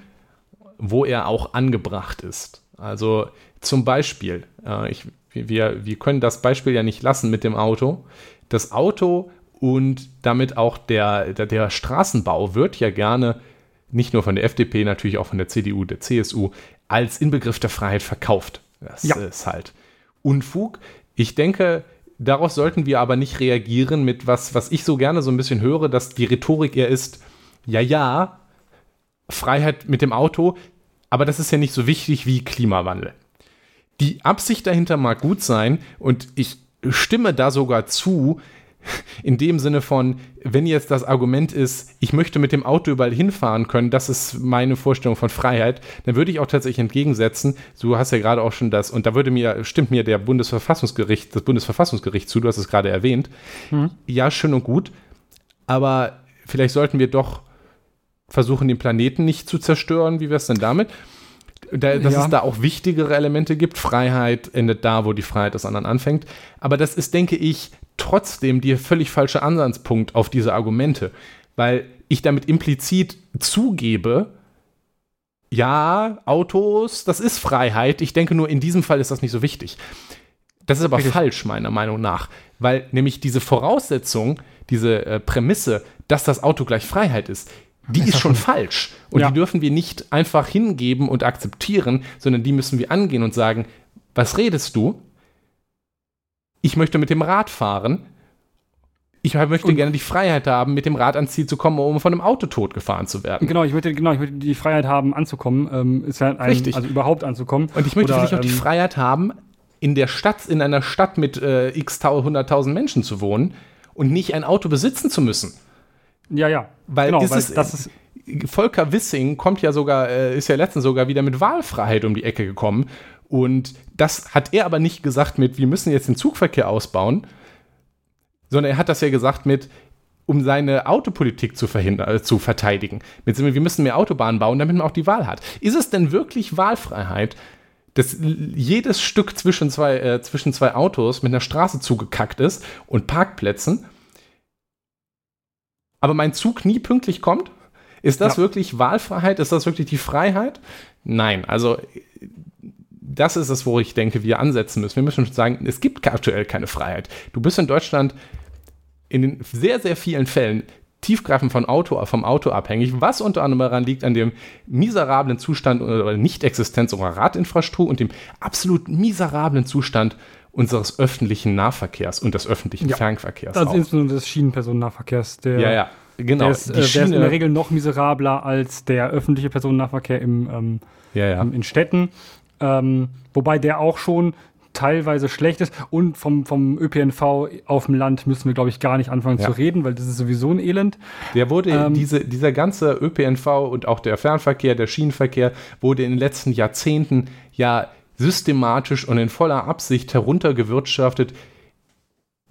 wo er auch angebracht ist. Also zum Beispiel, äh, ich, wir, wir können das Beispiel ja nicht lassen mit dem Auto. Das Auto und damit auch der, der, der Straßenbau wird ja gerne nicht nur von der FDP, natürlich auch von der CDU, der CSU, als Inbegriff der Freiheit verkauft. Das Ja. ist halt Unfug. Ich denke, daraus sollten wir aber nicht reagieren mit was, was ich so gerne so ein bisschen höre, dass die Rhetorik eher ist, ja, ja, Freiheit mit dem Auto, aber das ist ja nicht so wichtig wie Klimawandel. Die Absicht dahinter mag gut sein und ich stimme da sogar zu, in dem Sinne von, wenn jetzt das Argument ist, ich möchte mit dem Auto überall hinfahren können, das ist meine Vorstellung von Freiheit, dann würde ich auch tatsächlich entgegensetzen, du hast ja gerade auch schon das, und da würde mir, stimmt mir der Bundesverfassungsgericht, das Bundesverfassungsgericht zu, du hast es gerade erwähnt, ja, schön und gut, aber vielleicht sollten wir doch versuchen, den Planeten nicht zu zerstören, wie wäre es denn damit? Da, dass Ja. es da auch wichtigere Elemente gibt. Freiheit endet da, wo die Freiheit des anderen anfängt. Aber das ist, denke ich, trotzdem der völlig falsche Ansatzpunkt auf diese Argumente, weil ich damit implizit zugebe, ja, Autos, das ist Freiheit. Ich denke nur, in diesem Fall ist das nicht so wichtig. Das ist aber Richtig. falsch, meiner Meinung nach, weil nämlich diese Voraussetzung, diese äh, Prämisse, dass das Auto gleich Freiheit ist, die ist schon falsch. Und Ja. die dürfen wir nicht einfach hingeben und akzeptieren, sondern die müssen wir angehen und sagen, was redest du? Ich möchte mit dem Rad fahren. Ich möchte Und- gerne die Freiheit haben, mit dem Rad ans Ziel zu kommen, um von einem Auto totgefahren zu werden. Genau, ich möchte, genau, ich möchte die Freiheit haben, anzukommen. Ähm, ist ja ein, Richtig. Also überhaupt anzukommen. Und ich möchte Oder, vielleicht auch die ähm, Freiheit haben, in der Stadt, in einer Stadt mit äh, x tau- hunderttausend Menschen zu wohnen und nicht ein Auto besitzen zu müssen. Ja, ja. Weil genau, ist weil es- das ist, Volker Wissing kommt ja sogar, äh, ist ja letztens sogar wieder mit Wahlfreiheit um die Ecke gekommen. Und das hat er aber nicht gesagt mit, wir müssen jetzt den Zugverkehr ausbauen, sondern er hat das ja gesagt mit, um seine Autopolitik zu verhindern, äh, zu verteidigen. Mit, wir müssen mehr Autobahnen bauen, damit man auch die Wahl hat. Ist es denn wirklich Wahlfreiheit, dass jedes Stück zwischen zwei, äh, zwischen zwei Autos mit einer Straße zugekackt ist und Parkplätzen, aber mein Zug nie pünktlich kommt? Ist das Ja. wirklich Wahlfreiheit? Ist das wirklich die Freiheit? Nein, also das ist es, wo ich denke, wir ansetzen müssen. Wir müssen sagen, es gibt aktuell keine Freiheit. Du bist in Deutschland in den sehr, sehr vielen Fällen tiefgreifend von Auto, vom Auto abhängig, was unter anderem daran liegt, an dem miserablen Zustand oder Nicht-Existenz unserer Radinfrastruktur und dem absolut miserablen Zustand unseres öffentlichen Nahverkehrs und des öffentlichen ja. Fernverkehrs. Also auch. insbesondere des Schienenpersonennahverkehrs, der, ja, ja, genau. Der ist, äh, der ist in der Regel noch miserabler als der öffentliche Personennahverkehr im, ähm, ja, ja. in Städten. Ähm, wobei der auch schon teilweise schlecht ist. Und vom, vom ÖPNV auf dem Land müssen wir, glaube ich, gar nicht anfangen ja. zu reden, weil das ist sowieso ein Elend. Der wurde, ähm, diese, dieser ganze ÖPNV und auch der Fernverkehr, der Schienenverkehr, wurde in den letzten Jahrzehnten ja systematisch und in voller Absicht heruntergewirtschaftet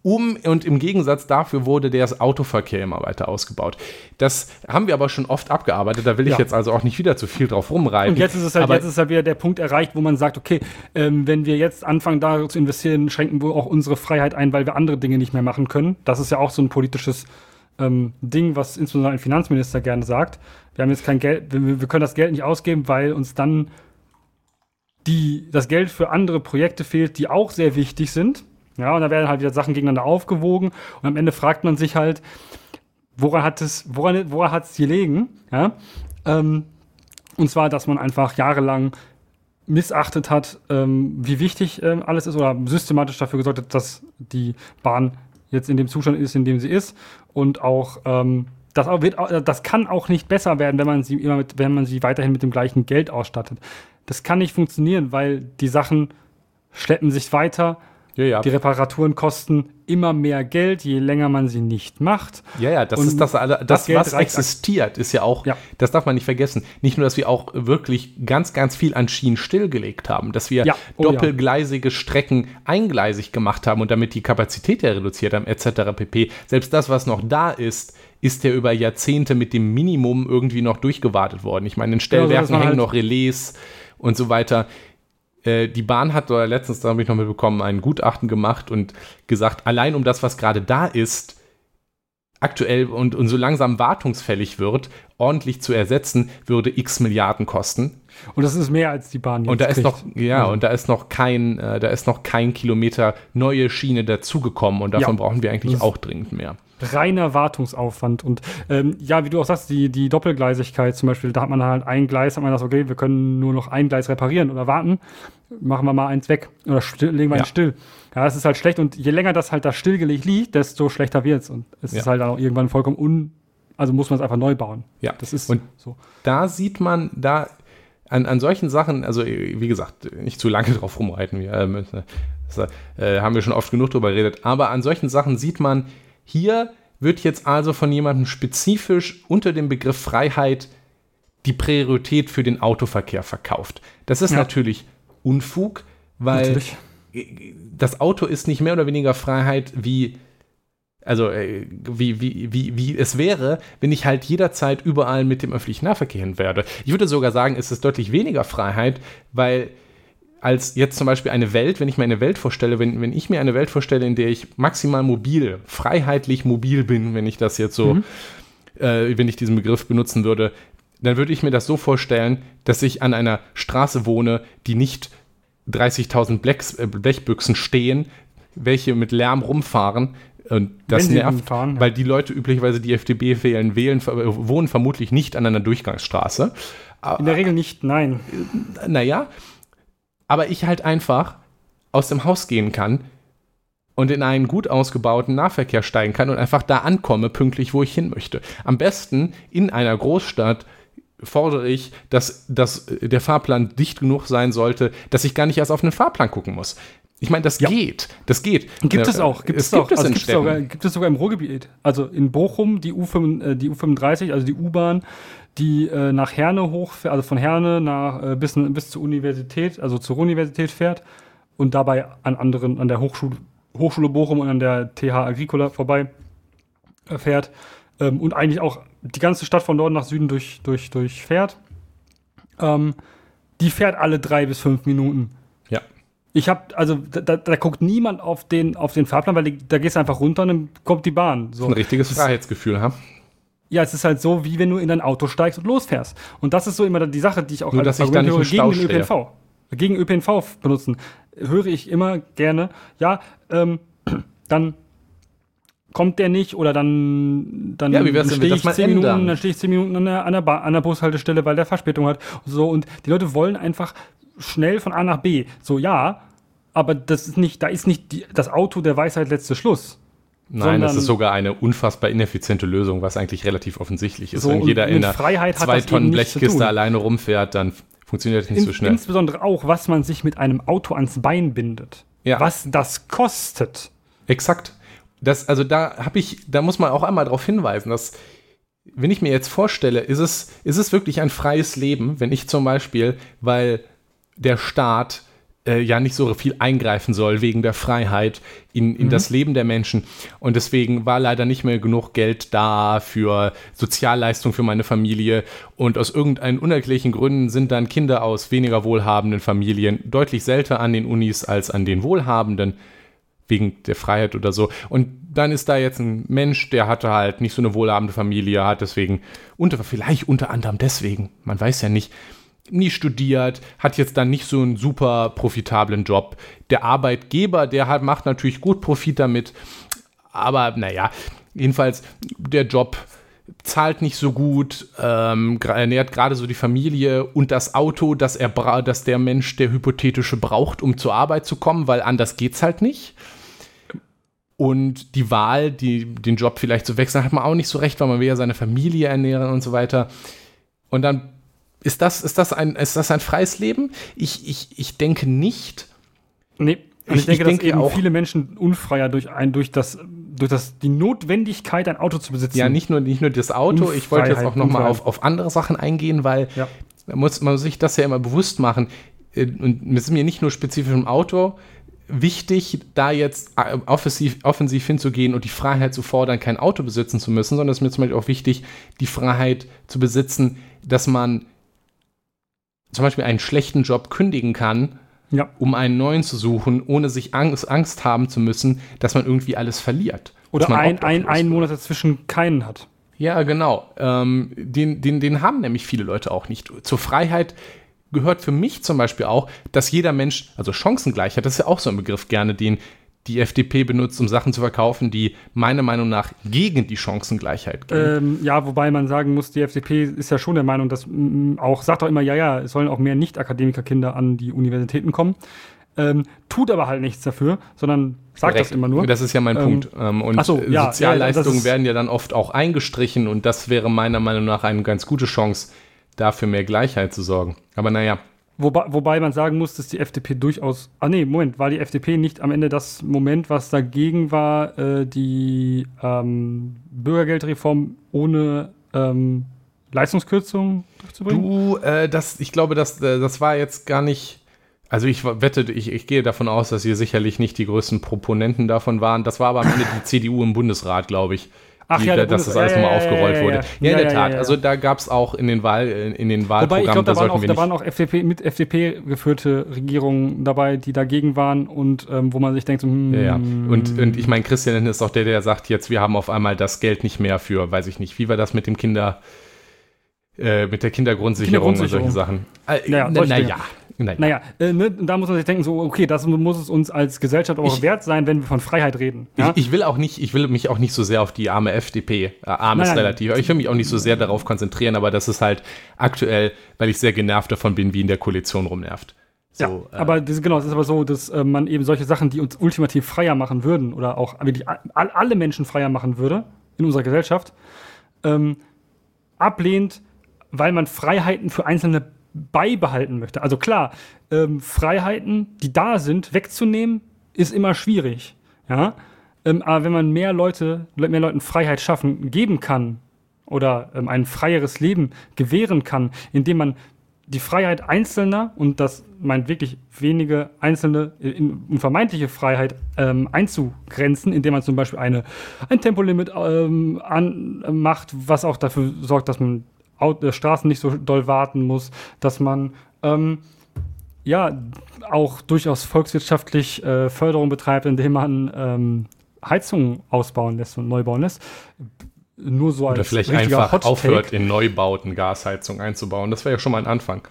um und im Gegensatz dafür wurde der Autoverkehr immer weiter ausgebaut. Das haben wir aber schon oft abgearbeitet, da will ich ja. jetzt also auch nicht wieder zu viel drauf rumreiten. Und jetzt ist es halt, aber jetzt ist halt wieder der Punkt erreicht, wo man sagt, okay, ähm, wenn wir jetzt anfangen, da zu investieren, schränken wir auch unsere Freiheit ein, weil wir andere Dinge nicht mehr machen können. Das ist ja auch so ein politisches ähm, Ding, was insbesondere ein Finanzminister gerne sagt. Wir haben jetzt kein Geld, wir, wir können das Geld nicht ausgeben, weil uns dann die, das Geld für andere Projekte fehlt, die auch sehr wichtig sind. Ja, und da werden halt wieder Sachen gegeneinander aufgewogen und am Ende fragt man sich halt, woran hat es, woran, woran hat es gelegen? Ja, ähm, und zwar, dass man einfach jahrelang missachtet hat, ähm, wie wichtig ähm, alles ist oder systematisch dafür gesorgt hat, dass die Bahn jetzt in dem Zustand ist, in dem sie ist und auch ähm, das, wird, das kann auch nicht besser werden, wenn man sie immer mit, wenn man sie weiterhin mit dem gleichen Geld ausstattet. Das kann nicht funktionieren, weil die Sachen schleppen sich weiter ja, ja. Die Reparaturen kosten immer mehr Geld, je länger man sie nicht macht. Ja, ja, das Und ist das, das, das was existiert, ist ja auch, ja. das darf man nicht vergessen. Nicht nur, dass wir auch wirklich ganz, ganz viel an Schienen stillgelegt haben, dass wir ja. oh, doppelgleisige Strecken eingleisig gemacht haben und damit die Kapazität ja reduziert haben, etc. pp. Selbst das, was noch da ist, ist ja über Jahrzehnte mit dem Minimum irgendwie noch durchgewartet worden. Ich meine, in Stellwerken also hängen halt noch Relais und so weiter. Äh, die Bahn hat, oder letztens, da habe ich noch mitbekommen, ein Gutachten gemacht und gesagt, allein um das, was gerade da ist, aktuell und, und so langsam wartungsfällig wird, ordentlich zu ersetzen, würde x Milliarden kosten. Und das ist mehr als die Bahn jetzt Und da ist noch, ja, ja, und da ist noch kein, äh, da ist noch kein Kilometer neue Schiene dazugekommen und davon ja. brauchen wir eigentlich auch dringend mehr reiner Wartungsaufwand. Und ähm, ja, wie du auch sagst, die, die Doppelgleisigkeit zum Beispiel, da hat man halt ein Gleis, hat man das, okay, wir können nur noch ein Gleis reparieren oder warten, machen wir mal eins weg oder still, legen wir ja. eins still. Ja, das ist halt schlecht und je länger das halt da stillgelegt liegt, desto schlechter wird es. Und es ja. ist halt auch irgendwann vollkommen un. Also muss man es einfach neu bauen. Ja, das ist und so. Da sieht man, da an, an solchen Sachen, also wie gesagt, nicht zu lange drauf rumreiten, wir, äh, das, äh, haben wir schon oft genug drüber geredet, aber an solchen Sachen sieht man, hier wird jetzt also von jemandem spezifisch unter dem Begriff Freiheit die Priorität für den Autoverkehr verkauft. Das ist ja. natürlich Unfug, weil natürlich. das Auto ist nicht mehr oder weniger Freiheit wie also äh, wie, wie, wie, wie es wäre, wenn ich halt jederzeit überall mit dem öffentlichen Nahverkehr hin werde. Ich würde sogar sagen, es ist deutlich weniger Freiheit, weil als jetzt zum Beispiel eine Welt, wenn ich mir eine Welt vorstelle, wenn, wenn ich mir eine Welt vorstelle, in der ich maximal mobil, freiheitlich mobil bin, wenn ich das jetzt so, mhm. äh, wenn ich diesen Begriff benutzen würde, dann würde ich mir das so vorstellen, dass ich an einer Straße wohne, die nicht 30.000 äh, Blechbüchsen stehen, welche mit Lärm rumfahren. Und das nervt, fahren, ja. weil die Leute üblicherweise die FDP wählen, wählen, wohnen vermutlich nicht an einer Durchgangsstraße. In der Regel nicht, nein. Naja, aber ich halt einfach aus dem Haus gehen kann und in einen gut ausgebauten Nahverkehr steigen kann und einfach da ankomme, pünktlich, wo ich hin möchte. Am besten in einer Großstadt fordere ich, dass, dass der Fahrplan dicht genug sein sollte, dass ich gar nicht erst auf einen Fahrplan gucken muss. Ich meine, das ja. geht. Das geht. Gibt es auch. Gibt es, es, auch. Gibt, es, also gibt, es sogar, gibt es sogar im Ruhrgebiet. Also in Bochum, die, U5, äh, die U35, also die U-Bahn, die äh, nach Herne hochfährt, also von Herne nach, äh, bis, bis zur Universität, also zur Universität fährt und dabei an anderen, an der Hochschule, Hochschule Bochum und an der TH Agricola vorbei äh, fährt ähm, und eigentlich auch die ganze Stadt von Norden nach Süden durch, durch, durchfährt. Ähm, die fährt alle drei bis fünf Minuten. Ja. Ich habe, also da, da, guckt niemand auf den, auf den Fahrplan, weil da gehst du einfach runter und dann kommt die Bahn. So. Ein richtiges Freiheitsgefühl, ha? Ja, es ist halt so, wie wenn du in dein Auto steigst und losfährst. Und das ist so immer die Sache, die ich auch Nur, als dass ich dann nicht gegen den ÖPNV. Gegen ÖPNV benutzen. Höre ich immer gerne, ja, ähm, dann kommt der nicht oder dann, dann Ja, wie wär's denn, stehe ich zehn Minuten, ändern? dann stehe ich zehn Minuten an der, an, der Ba- an der Bushaltestelle, weil der Verspätung hat. So, und die Leute wollen einfach schnell von A nach B. So, ja, aber das ist nicht, da ist nicht die, das Auto der Weisheit letzte Schluss. Nein, das ist sogar eine unfassbar ineffiziente Lösung, was eigentlich relativ offensichtlich ist. So, Wenn jeder in einer zwei Tonnen Blechkiste alleine rumfährt, dann funktioniert das nicht In, so schnell. Insbesondere auch, was man sich mit einem Auto ans Bein bindet. Ja. Was das kostet. Exakt. Das, also da habe ich, da muss man auch einmal darauf hinweisen, dass wenn ich mir jetzt vorstelle, ist es, ist es wirklich ein freies Leben, wenn ich zum Beispiel, weil der Staat äh, ja nicht so viel eingreifen soll wegen der Freiheit in, in das Leben der Menschen. Und deswegen war leider nicht mehr genug Geld da für Sozialleistung für meine Familie. Und aus irgendeinen unerklärlichen Gründen sind dann Kinder aus weniger wohlhabenden Familien deutlich seltener an den Unis als an den wohlhabenden wegen der Freiheit oder so. Und dann ist da jetzt ein Mensch, der hatte halt nicht so eine wohlhabende Familie, hat deswegen, unter, vielleicht unter anderem deswegen, man weiß ja nicht, nie studiert, hat jetzt dann nicht so einen super profitablen Job. Der Arbeitgeber, der hat, macht natürlich gut Profit damit, aber naja, jedenfalls der Job zahlt nicht so gut, ähm, ernährt gerade so die Familie und das Auto, das er das der Mensch, der hypothetische braucht, um zur Arbeit zu kommen, weil anders geht's halt nicht. Und die Wahl, die, den Job vielleicht zu wechseln, hat man auch nicht so recht, weil man will ja seine Familie ernähren und so weiter. Und dann ist das, ist das, ein, ist das ein freies Leben? Ich, ich, ich denke nicht. Nee. Und Ich- ich, denke, ich denke dass eben auch- viele Menschen unfreier durch ein, durch das, durch das, die Notwendigkeit, ein Auto zu besitzen. Ja, nicht nur, nicht nur das Auto, ich wollte jetzt auch nochmal auf, auf andere Sachen eingehen, weil Ja. man muss man muss sich das ja immer bewusst machen. Äh, Und es ist mir nicht nur spezifisch im Auto wichtig, da jetzt äh, offensiv, offensiv hinzugehen und die Freiheit zu fordern, kein Auto besitzen zu müssen, sondern es ist mir zum Beispiel auch wichtig, die Freiheit zu besitzen, dass man zum Beispiel einen schlechten Job kündigen kann, Ja. um einen neuen zu suchen, ohne sich Angst, Angst haben zu müssen, dass man irgendwie alles verliert. Oder ein, ein, einen. Monat dazwischen keinen hat. Ja, genau. Ähm, den, den, den haben nämlich viele Leute auch nicht. Zur Freiheit gehört für mich zum Beispiel auch, dass jeder Mensch, also Chancengleichheit, das ist ja auch so ein Begriff gerne, den die FDP benutzt, um Sachen zu verkaufen, die meiner Meinung nach gegen die Chancengleichheit gehen. Ähm, ja, wobei man sagen muss, die FDP ist ja schon der Meinung, dass mm, auch, sagt auch immer, ja, ja, es sollen auch mehr Nicht-Akademiker-Kinder an die Universitäten kommen. Ähm, tut aber halt nichts dafür, sondern sagt das Korrekt. immer nur. Das ist ja mein Ähm, Punkt. Ähm, und so, ja, Sozialleistungen ja, das werden ja dann oft auch eingestrichen und das wäre meiner Meinung nach eine ganz gute Chance, dafür mehr Gleichheit zu sorgen. Aber naja, Wobei, wobei man sagen muss, dass die FDP durchaus. Ah, nee, Moment, war die FDP nicht am Ende das Moment, was dagegen war, äh, die ähm, Bürgergeldreform ohne ähm, Leistungskürzung durchzubringen? Du, äh, das, ich glaube, das, äh, das war jetzt gar nicht. Also ich wette, ich, ich gehe davon aus, dass ihr sicherlich nicht die größten Proponenten davon waren. Das war aber am Ende die CDU im Bundesrat, glaube ich. Ach die, ja, dass das alles ja, nochmal aufgerollt ja, ja, wurde. ja. In der Tat. Also da gab es auch in den Wahl, in den Wobei, ich Wahlprogrammen, glaube, da, waren auch, da waren auch FDP, mit FDP geführte Regierungen dabei, die dagegen waren und ähm, wo man sich denkt, so, hm, Ja, ja. Und, und ich meine, Christian ist auch der, der sagt jetzt, wir haben auf einmal das Geld nicht mehr für, weiß ich nicht, wie war das mit dem Kinder, äh, mit der Kindergrundsicherung, und solche Kindergrundsicherung. Sachen. Äh, Naja, na, na ja. Naja. Naja, äh, ne, da muss man sich denken, so, okay, das muss es uns als Gesellschaft auch Ich- wert sein, wenn wir von Freiheit reden. Ja? Ich, ich will auch nicht, ich will mich auch nicht so sehr auf die arme FDP, äh, arm Nein, ist nein. relativ, aber ich will mich auch nicht so sehr darauf konzentrieren, aber das ist halt aktuell, weil ich sehr genervt davon bin, wie in der Koalition rumnervt. ja, So, äh, aber das, genau, es ist aber so, dass äh, man eben solche Sachen, die uns ultimativ freier machen würden oder auch wirklich all, alle Menschen freier machen würde in unserer Gesellschaft, ähm, ablehnt, weil man Freiheiten für Einzelne beibehalten möchte. Also klar, ähm, Freiheiten, die da sind, wegzunehmen, ist immer schwierig. Ja? Ähm, aber wenn man mehr Leute, mehr Leuten Freiheit schaffen, geben kann oder ähm, ein freieres Leben gewähren kann, indem man die Freiheit Einzelner und das meint wirklich wenige Einzelne in, in vermeintliche Freiheit ähm, einzugrenzen, indem man zum Beispiel eine, ein Tempolimit ähm, an, äh, was auch dafür sorgt, dass man Straßen nicht so doll warten muss, dass man ähm, ja auch durchaus volkswirtschaftlich äh, Förderung betreibt, indem man ähm, Heizungen ausbauen lässt und neu bauen lässt. Nur so als oder vielleicht einfach Hot-Take. aufhört, in Neubauten Gasheizung einzubauen. Das wäre ja schon mal ein Anfang.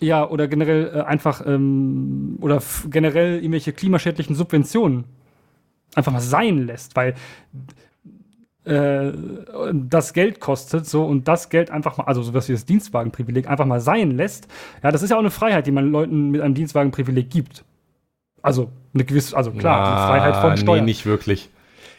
Ja, oder generell äh, einfach, ähm, oder generell irgendwelche klimaschädlichen Subventionen einfach mal sein lässt, weil äh, das Geld kostet, so und das Geld einfach mal, also sowas wie das Dienstwagenprivileg einfach mal sein lässt, ja, das ist ja auch eine Freiheit, die man Leuten mit einem Dienstwagenprivileg gibt. Also eine gewisse, also klar, Na, die Freiheit von Steuern. Nee, nicht wirklich.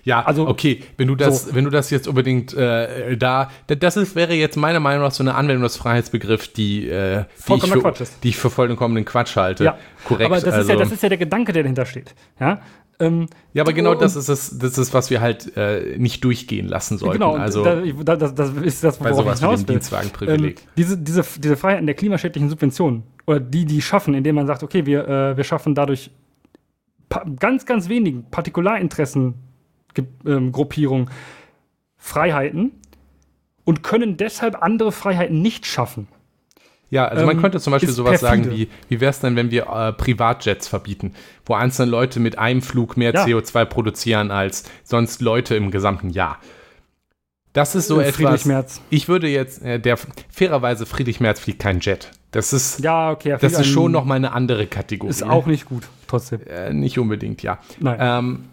Ja, Also, also okay, wenn du das, so. wenn du das jetzt unbedingt äh, da, da- das ist, wäre jetzt meiner Meinung nach so eine Anwendung des Freiheitsbegriffs, die, äh, die, ich für, die ich für vollkommenen Quatsch halte. Ja, Korrekt. aber das, also, ist ja, das ist ja der Gedanke, der dahinter steht. Ja, ähm, ja, aber genau das ist es, das ist, was wir halt äh, nicht durchgehen lassen sollten. Genau, also da, das, das ist das, bei worauf sowas ich hinaus will. Dienstwagenprivileg. Ähm, diese, diese, diese Freiheiten der klimaschädlichen Subventionen oder die, die schaffen, indem man sagt, okay, wir, äh, wir schaffen dadurch ganz, ganz wenigen Partikularinteressen ähm, Gruppierungen Freiheiten und können deshalb andere Freiheiten nicht schaffen. Ja, also man ähm, könnte zum Beispiel sowas sagen perfide. wie, wie wäre es denn, wenn wir äh, Privatjets verbieten, wo einzelne Leute mit einem Flug mehr Ja. CO2 produzieren als sonst Leute im gesamten Jahr. Das ist so Äh, Friedrich etwas. Merz. Ich würde jetzt, äh, der fairerweise Friedrich Merz fliegt kein Jet. Das ist, Ja, okay. das ist schon einen- noch mal eine andere Kategorie. Ist auch nicht gut, trotzdem. äh, nicht unbedingt, ja. Nein. Ähm,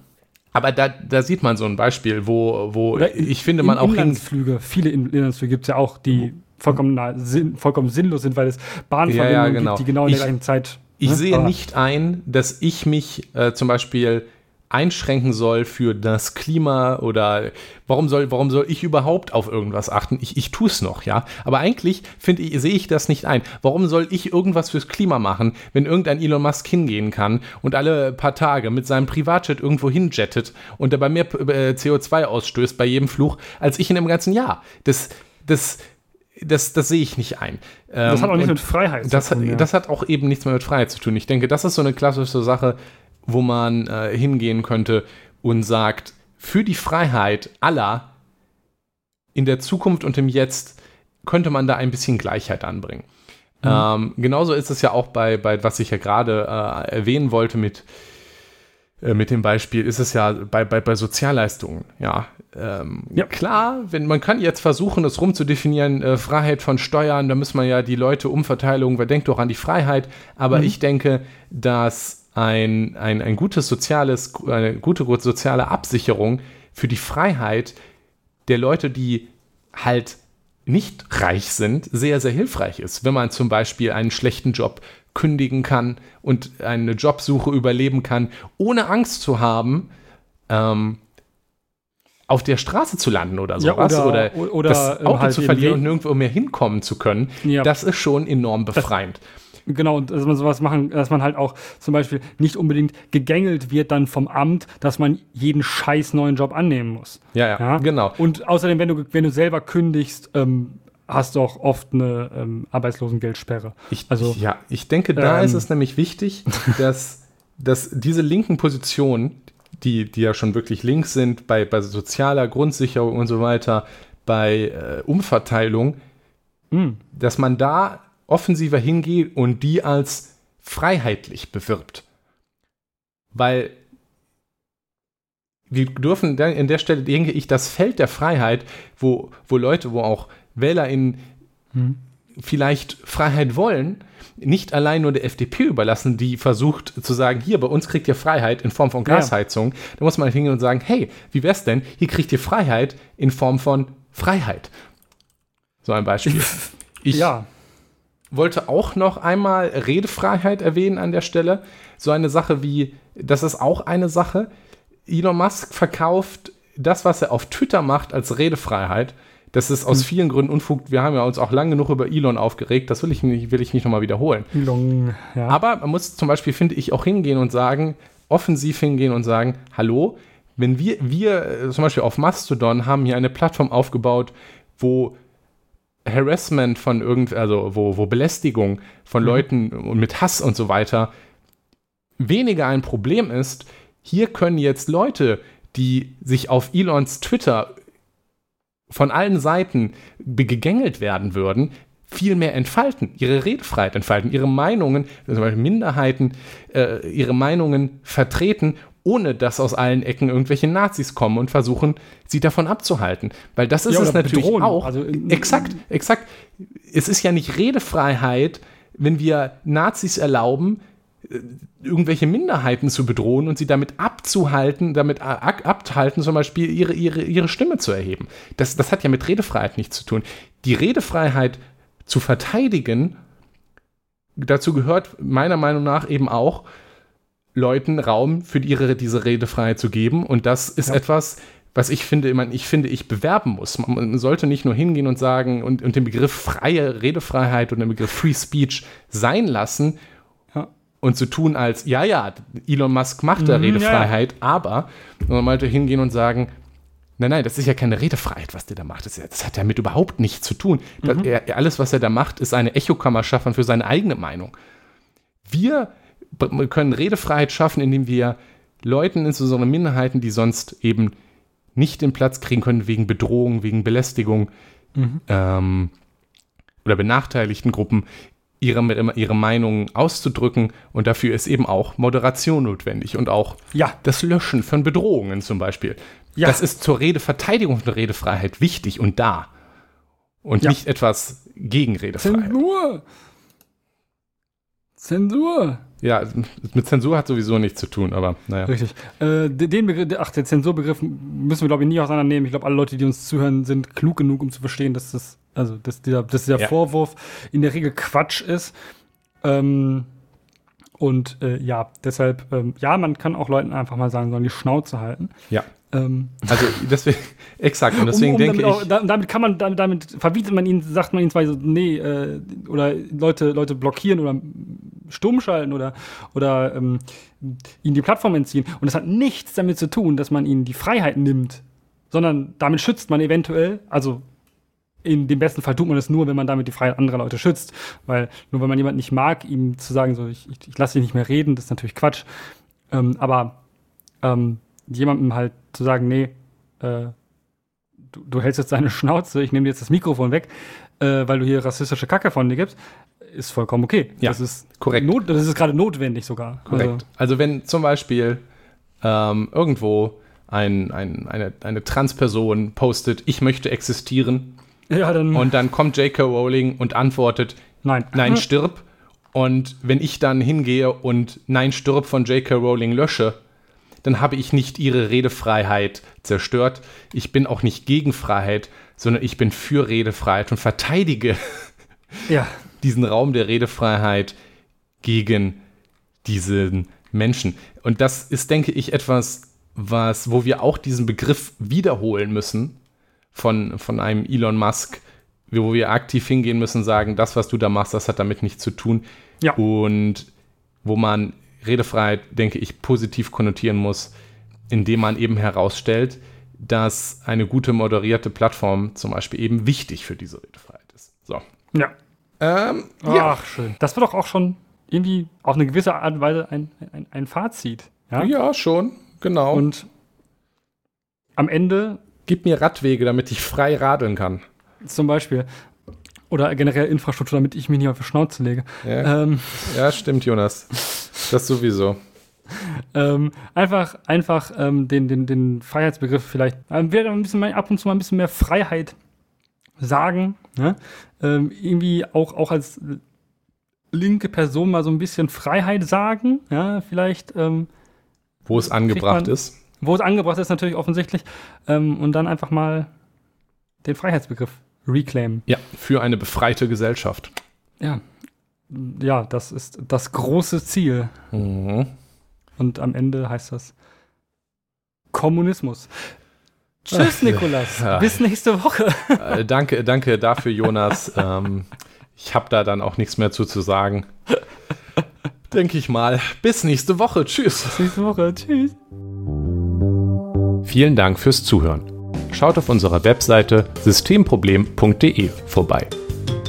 aber da, da sieht man so ein Beispiel, wo, wo Oder ich finde, man in- auch hin, Inlandsflüge, viele In- Inlandsflüge gibt es ja auch, die vollkommen, na, sinn, vollkommen sinnlos sind, weil es Bahnverbindungen Ja, ja, genau. gibt, die genau in der Ich- gleichen Zeit. Ich ne? sehe Aber- nicht ein, dass ich mich äh, zum Beispiel einschränken soll für das Klima oder warum soll, warum soll ich überhaupt auf irgendwas achten? Ich, ich tue es noch, ja. Aber eigentlich finde ich, sehe ich das nicht ein. Warum soll ich irgendwas fürs Klima machen, wenn irgendein Elon Musk hingehen kann und alle paar Tage mit seinem Privatjet irgendwo hinjettet und dabei mehr äh, CO2 ausstößt bei jedem Fluch, als ich in einem ganzen Jahr? Das, das, das, das sehe ich nicht ein. Das Ähm, hat auch nichts und- mit Freiheit das, zu tun. hat, ja. das hat auch eben nichts mehr mit Freiheit zu tun. Ich denke, das ist so eine klassische Sache, wo man äh, hingehen könnte und sagt, für die Freiheit aller in der Zukunft und im Jetzt könnte man da ein bisschen Gleichheit anbringen. Ähm, genauso ist es ja auch bei, bei was ich ja gerade äh, erwähnen wollte mit, äh, mit dem Beispiel, ist es ja bei, bei, bei Sozialleistungen. Ja, ähm, Ja. klar, wenn man kann jetzt versuchen, es rumzudefinieren, äh, Freiheit von Steuern, da muss man ja die Leute Umverteilung, wer denkt doch an die Freiheit, aber ich denke, dass ein, ein, ein gutes soziales, eine gute soziale Absicherung für die Freiheit der Leute, die halt nicht reich sind, sehr, sehr hilfreich ist. Wenn man zum Beispiel einen schlechten Job kündigen kann und eine Jobsuche überleben kann, ohne Angst zu haben, ähm, auf der Straße zu landen oder Ja, sowas oder- oder, oder, das Auto halt zu verlieren und nirgendwo mehr hinkommen zu können, Ja. das ist schon enorm befreiend. Genau, und dass man sowas machen, dass man halt auch zum Beispiel nicht unbedingt gegängelt wird dann vom Amt, dass man jeden scheiß neuen Job annehmen muss. Ja, ja, genau. Und außerdem, wenn du, wenn du selber kündigst, ähm, hast du auch oft eine ähm, Arbeitslosengeldsperre. Ich, Also, ja, ich denke, da ähm, ist es nämlich wichtig, dass, dass diese linken Positionen, die, die ja schon wirklich links sind, bei, bei sozialer Grundsicherung und so weiter, bei äh, Umverteilung, mh, dass man da offensiver hingeht und die als freiheitlich bewirbt. Weil wir dürfen an der Stelle, denke ich, das Feld der Freiheit, wo, wo Leute, wo auch WählerInnen Mhm. vielleicht Freiheit wollen, nicht allein nur der FDP überlassen, die versucht zu sagen, hier, bei uns kriegt ihr Freiheit in Form von Ja. Gasheizung. Da muss man hingehen und sagen, hey, wie wär's denn? Hier kriegt ihr Freiheit in Form von Freiheit. So ein Beispiel. Ich ja, wollte auch noch einmal Redefreiheit erwähnen an der Stelle. So eine Sache wie, das ist auch eine Sache. Elon Musk verkauft das, was er auf Twitter macht, als Redefreiheit. Das ist aus vielen Gründen Unfug. Wir haben ja uns auch lange genug über Elon aufgeregt. Das will ich nicht, will ich nicht nochmal wiederholen. Long, ja. Aber man muss zum Beispiel, finde ich, auch hingehen und sagen, offensiv hingehen und sagen, hallo, wenn wir, wir äh, zum Beispiel auf Mastodon haben hier eine Plattform aufgebaut, wo Harassment von irgend, also wo, wo Belästigung von Leuten und mit Hass und so weiter weniger ein Problem ist, hier können jetzt Leute, die sich auf Elons Twitter von allen Seiten gegängelt werden würden, viel mehr entfalten, ihre Redefreiheit entfalten, ihre Meinungen, zum Beispiel Minderheiten, äh, ihre Meinungen vertreten, ohne dass aus allen Ecken irgendwelche Nazis kommen und versuchen, sie davon abzuhalten. Weil das ist Ja, es natürlich bedrohen. auch. Also in- exakt, exakt. Es ist ja nicht Redefreiheit, wenn wir Nazis erlauben, irgendwelche Minderheiten zu bedrohen und sie damit abzuhalten, damit abhalten, zum Beispiel ihre, ihre, ihre Stimme zu erheben. Das, das hat ja mit Redefreiheit nichts zu tun. Die Redefreiheit zu verteidigen, dazu gehört meiner Meinung nach eben auch, Leuten Raum für ihre, diese Redefreiheit zu geben. Und das ist ja. etwas, was ich finde, man, ich finde, ich bewerben muss. Man sollte nicht nur hingehen und sagen und, und den Begriff freie Redefreiheit und den Begriff Free Speech sein lassen, und zu tun als, ja, ja, Elon Musk macht da mhm, Redefreiheit, ja. aber man sollte hingehen und sagen, nein, nein, das ist ja keine Redefreiheit, was der da macht. Das, das hat damit überhaupt nichts zu tun. Mhm. Er, alles, was er da macht, ist eine Echokammer schaffen für seine eigene Meinung. Wir können Redefreiheit schaffen, indem wir Leuten, insbesondere Minderheiten, die sonst eben nicht den Platz kriegen können wegen Bedrohung, wegen Belästigung mhm. ähm, oder benachteiligten Gruppen, ihre, ihre Meinung auszudrücken. Und dafür ist eben auch Moderation notwendig und auch ja. das Löschen von Bedrohungen zum Beispiel. Ja. Das ist zur Redeverteidigung von Redefreiheit wichtig und da. Und ja. nicht etwas gegen Redefreiheit. Zensur! Zensur! Ja, mit Zensur hat sowieso nichts zu tun, aber naja. Richtig. Äh, den Begriff, ach, den Zensurbegriff müssen wir, glaube ich, nie auseinandernehmen. Ich glaube, alle Leute, die uns zuhören, sind klug genug, um zu verstehen, dass das also, dass dieser, dass dieser ja. Vorwurf in der Regel Quatsch ist. Ähm, und äh, ja, deshalb, ähm, ja, man kann auch Leuten einfach mal sagen, sollen die Schnauze halten. Ja. Ähm. Also deswegen, exakt, und deswegen um, um denke ich. Auch, damit kann man, damit, damit, verbietet man ihnen, sagt man ihnen zwar so, nee, äh, oder Leute, Leute blockieren oder stumm schalten oder, oder ähm, ihnen die Plattform entziehen. Und das hat nichts damit zu tun, dass man ihnen die Freiheit nimmt, sondern damit schützt man eventuell, also in dem besten Fall tut man es nur, wenn man damit die Freiheit anderer Leute schützt. Weil nur wenn man jemanden nicht mag, ihm zu sagen, so, ich, ich, ich lasse dich nicht mehr reden, das ist natürlich Quatsch. Ähm, aber ähm, jemandem halt zu sagen, nee, äh, du, du, hältst jetzt deine Schnauze, ich nehme dir jetzt das Mikrofon weg, äh, weil du hier rassistische Kacke von dir gibst, ist vollkommen okay. Ja, das ist korrekt. Not, das ist gerade notwendig sogar. Korrekt. Also, also wenn zum Beispiel ähm, irgendwo ein, ein, eine, eine Transperson postet, ich möchte existieren, ja, dann und dann kommt J.K. Rowling und antwortet, nein, nein, stirb. Und wenn ich dann hingehe und Nein, stirb von J.K. Rowling lösche, dann habe ich nicht ihre Redefreiheit zerstört. Ich bin auch nicht gegen Freiheit, sondern ich bin für Redefreiheit und verteidige ja. diesen Raum der Redefreiheit gegen diesen Menschen. Und das ist, denke ich, etwas, was, wo wir auch diesen Begriff wiederholen müssen, von, von einem Elon Musk, wo wir aktiv hingehen müssen, sagen, das, was du da machst, das hat damit nichts zu tun. Ja. Und wo man Redefreiheit, denke ich, positiv konnotieren muss, indem man eben herausstellt, dass eine gute moderierte Plattform zum Beispiel eben wichtig für diese Redefreiheit ist. So. Ja. Ähm, Ach, ja. schön. Das wird doch auch schon irgendwie auf eine gewisse Art und Weise ein, ein, ein Fazit. Ja? ja, schon, genau. Und am Ende Gib mir Radwege, damit ich frei radeln kann. Zum Beispiel. Oder generell Infrastruktur, damit ich mich nicht auf die Schnauze lege. Ja, ähm, ja stimmt, Jonas. Das sowieso. ähm, einfach einfach ähm, den, den, den Freiheitsbegriff vielleicht, ähm, wir ein bisschen ab und zu mal ein bisschen mehr Freiheit sagen. Ne? Ähm, irgendwie auch, auch als linke Person mal so ein bisschen Freiheit sagen. Ja, vielleicht. Ähm, Wo es angebracht man, ist wo es angebracht ist, natürlich offensichtlich. Ähm, und dann einfach mal den Freiheitsbegriff reclaimen. Ja, für eine befreite Gesellschaft. Ja. Ja, das ist das große Ziel. Mhm. Und am Ende heißt das Kommunismus. Tschüss, Nikolas. Bis nächste Woche. Äh, danke, danke dafür, Jonas. ähm, ich habe da dann auch nichts mehr zu, zu sagen. Denke ich mal. Bis nächste Woche. Tschüss. Bis nächste Woche. Tschüss. Vielen Dank fürs Zuhören. Schaut auf unserer Webseite systemproblem.de vorbei.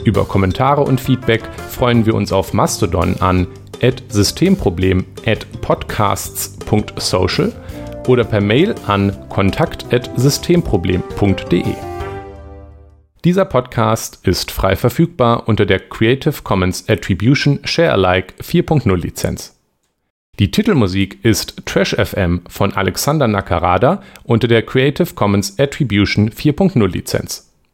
Über Kommentare und Feedback freuen wir uns auf Mastodon an systemproblem@podcasts.social oder per Mail an kontakt@systemproblem.de. Dieser Podcast ist frei verfügbar unter der Creative Commons Attribution Share Alike 4.0 Lizenz. Die Titelmusik ist Trash FM von Alexander Nakarada unter der Creative Commons Attribution 4.0 Lizenz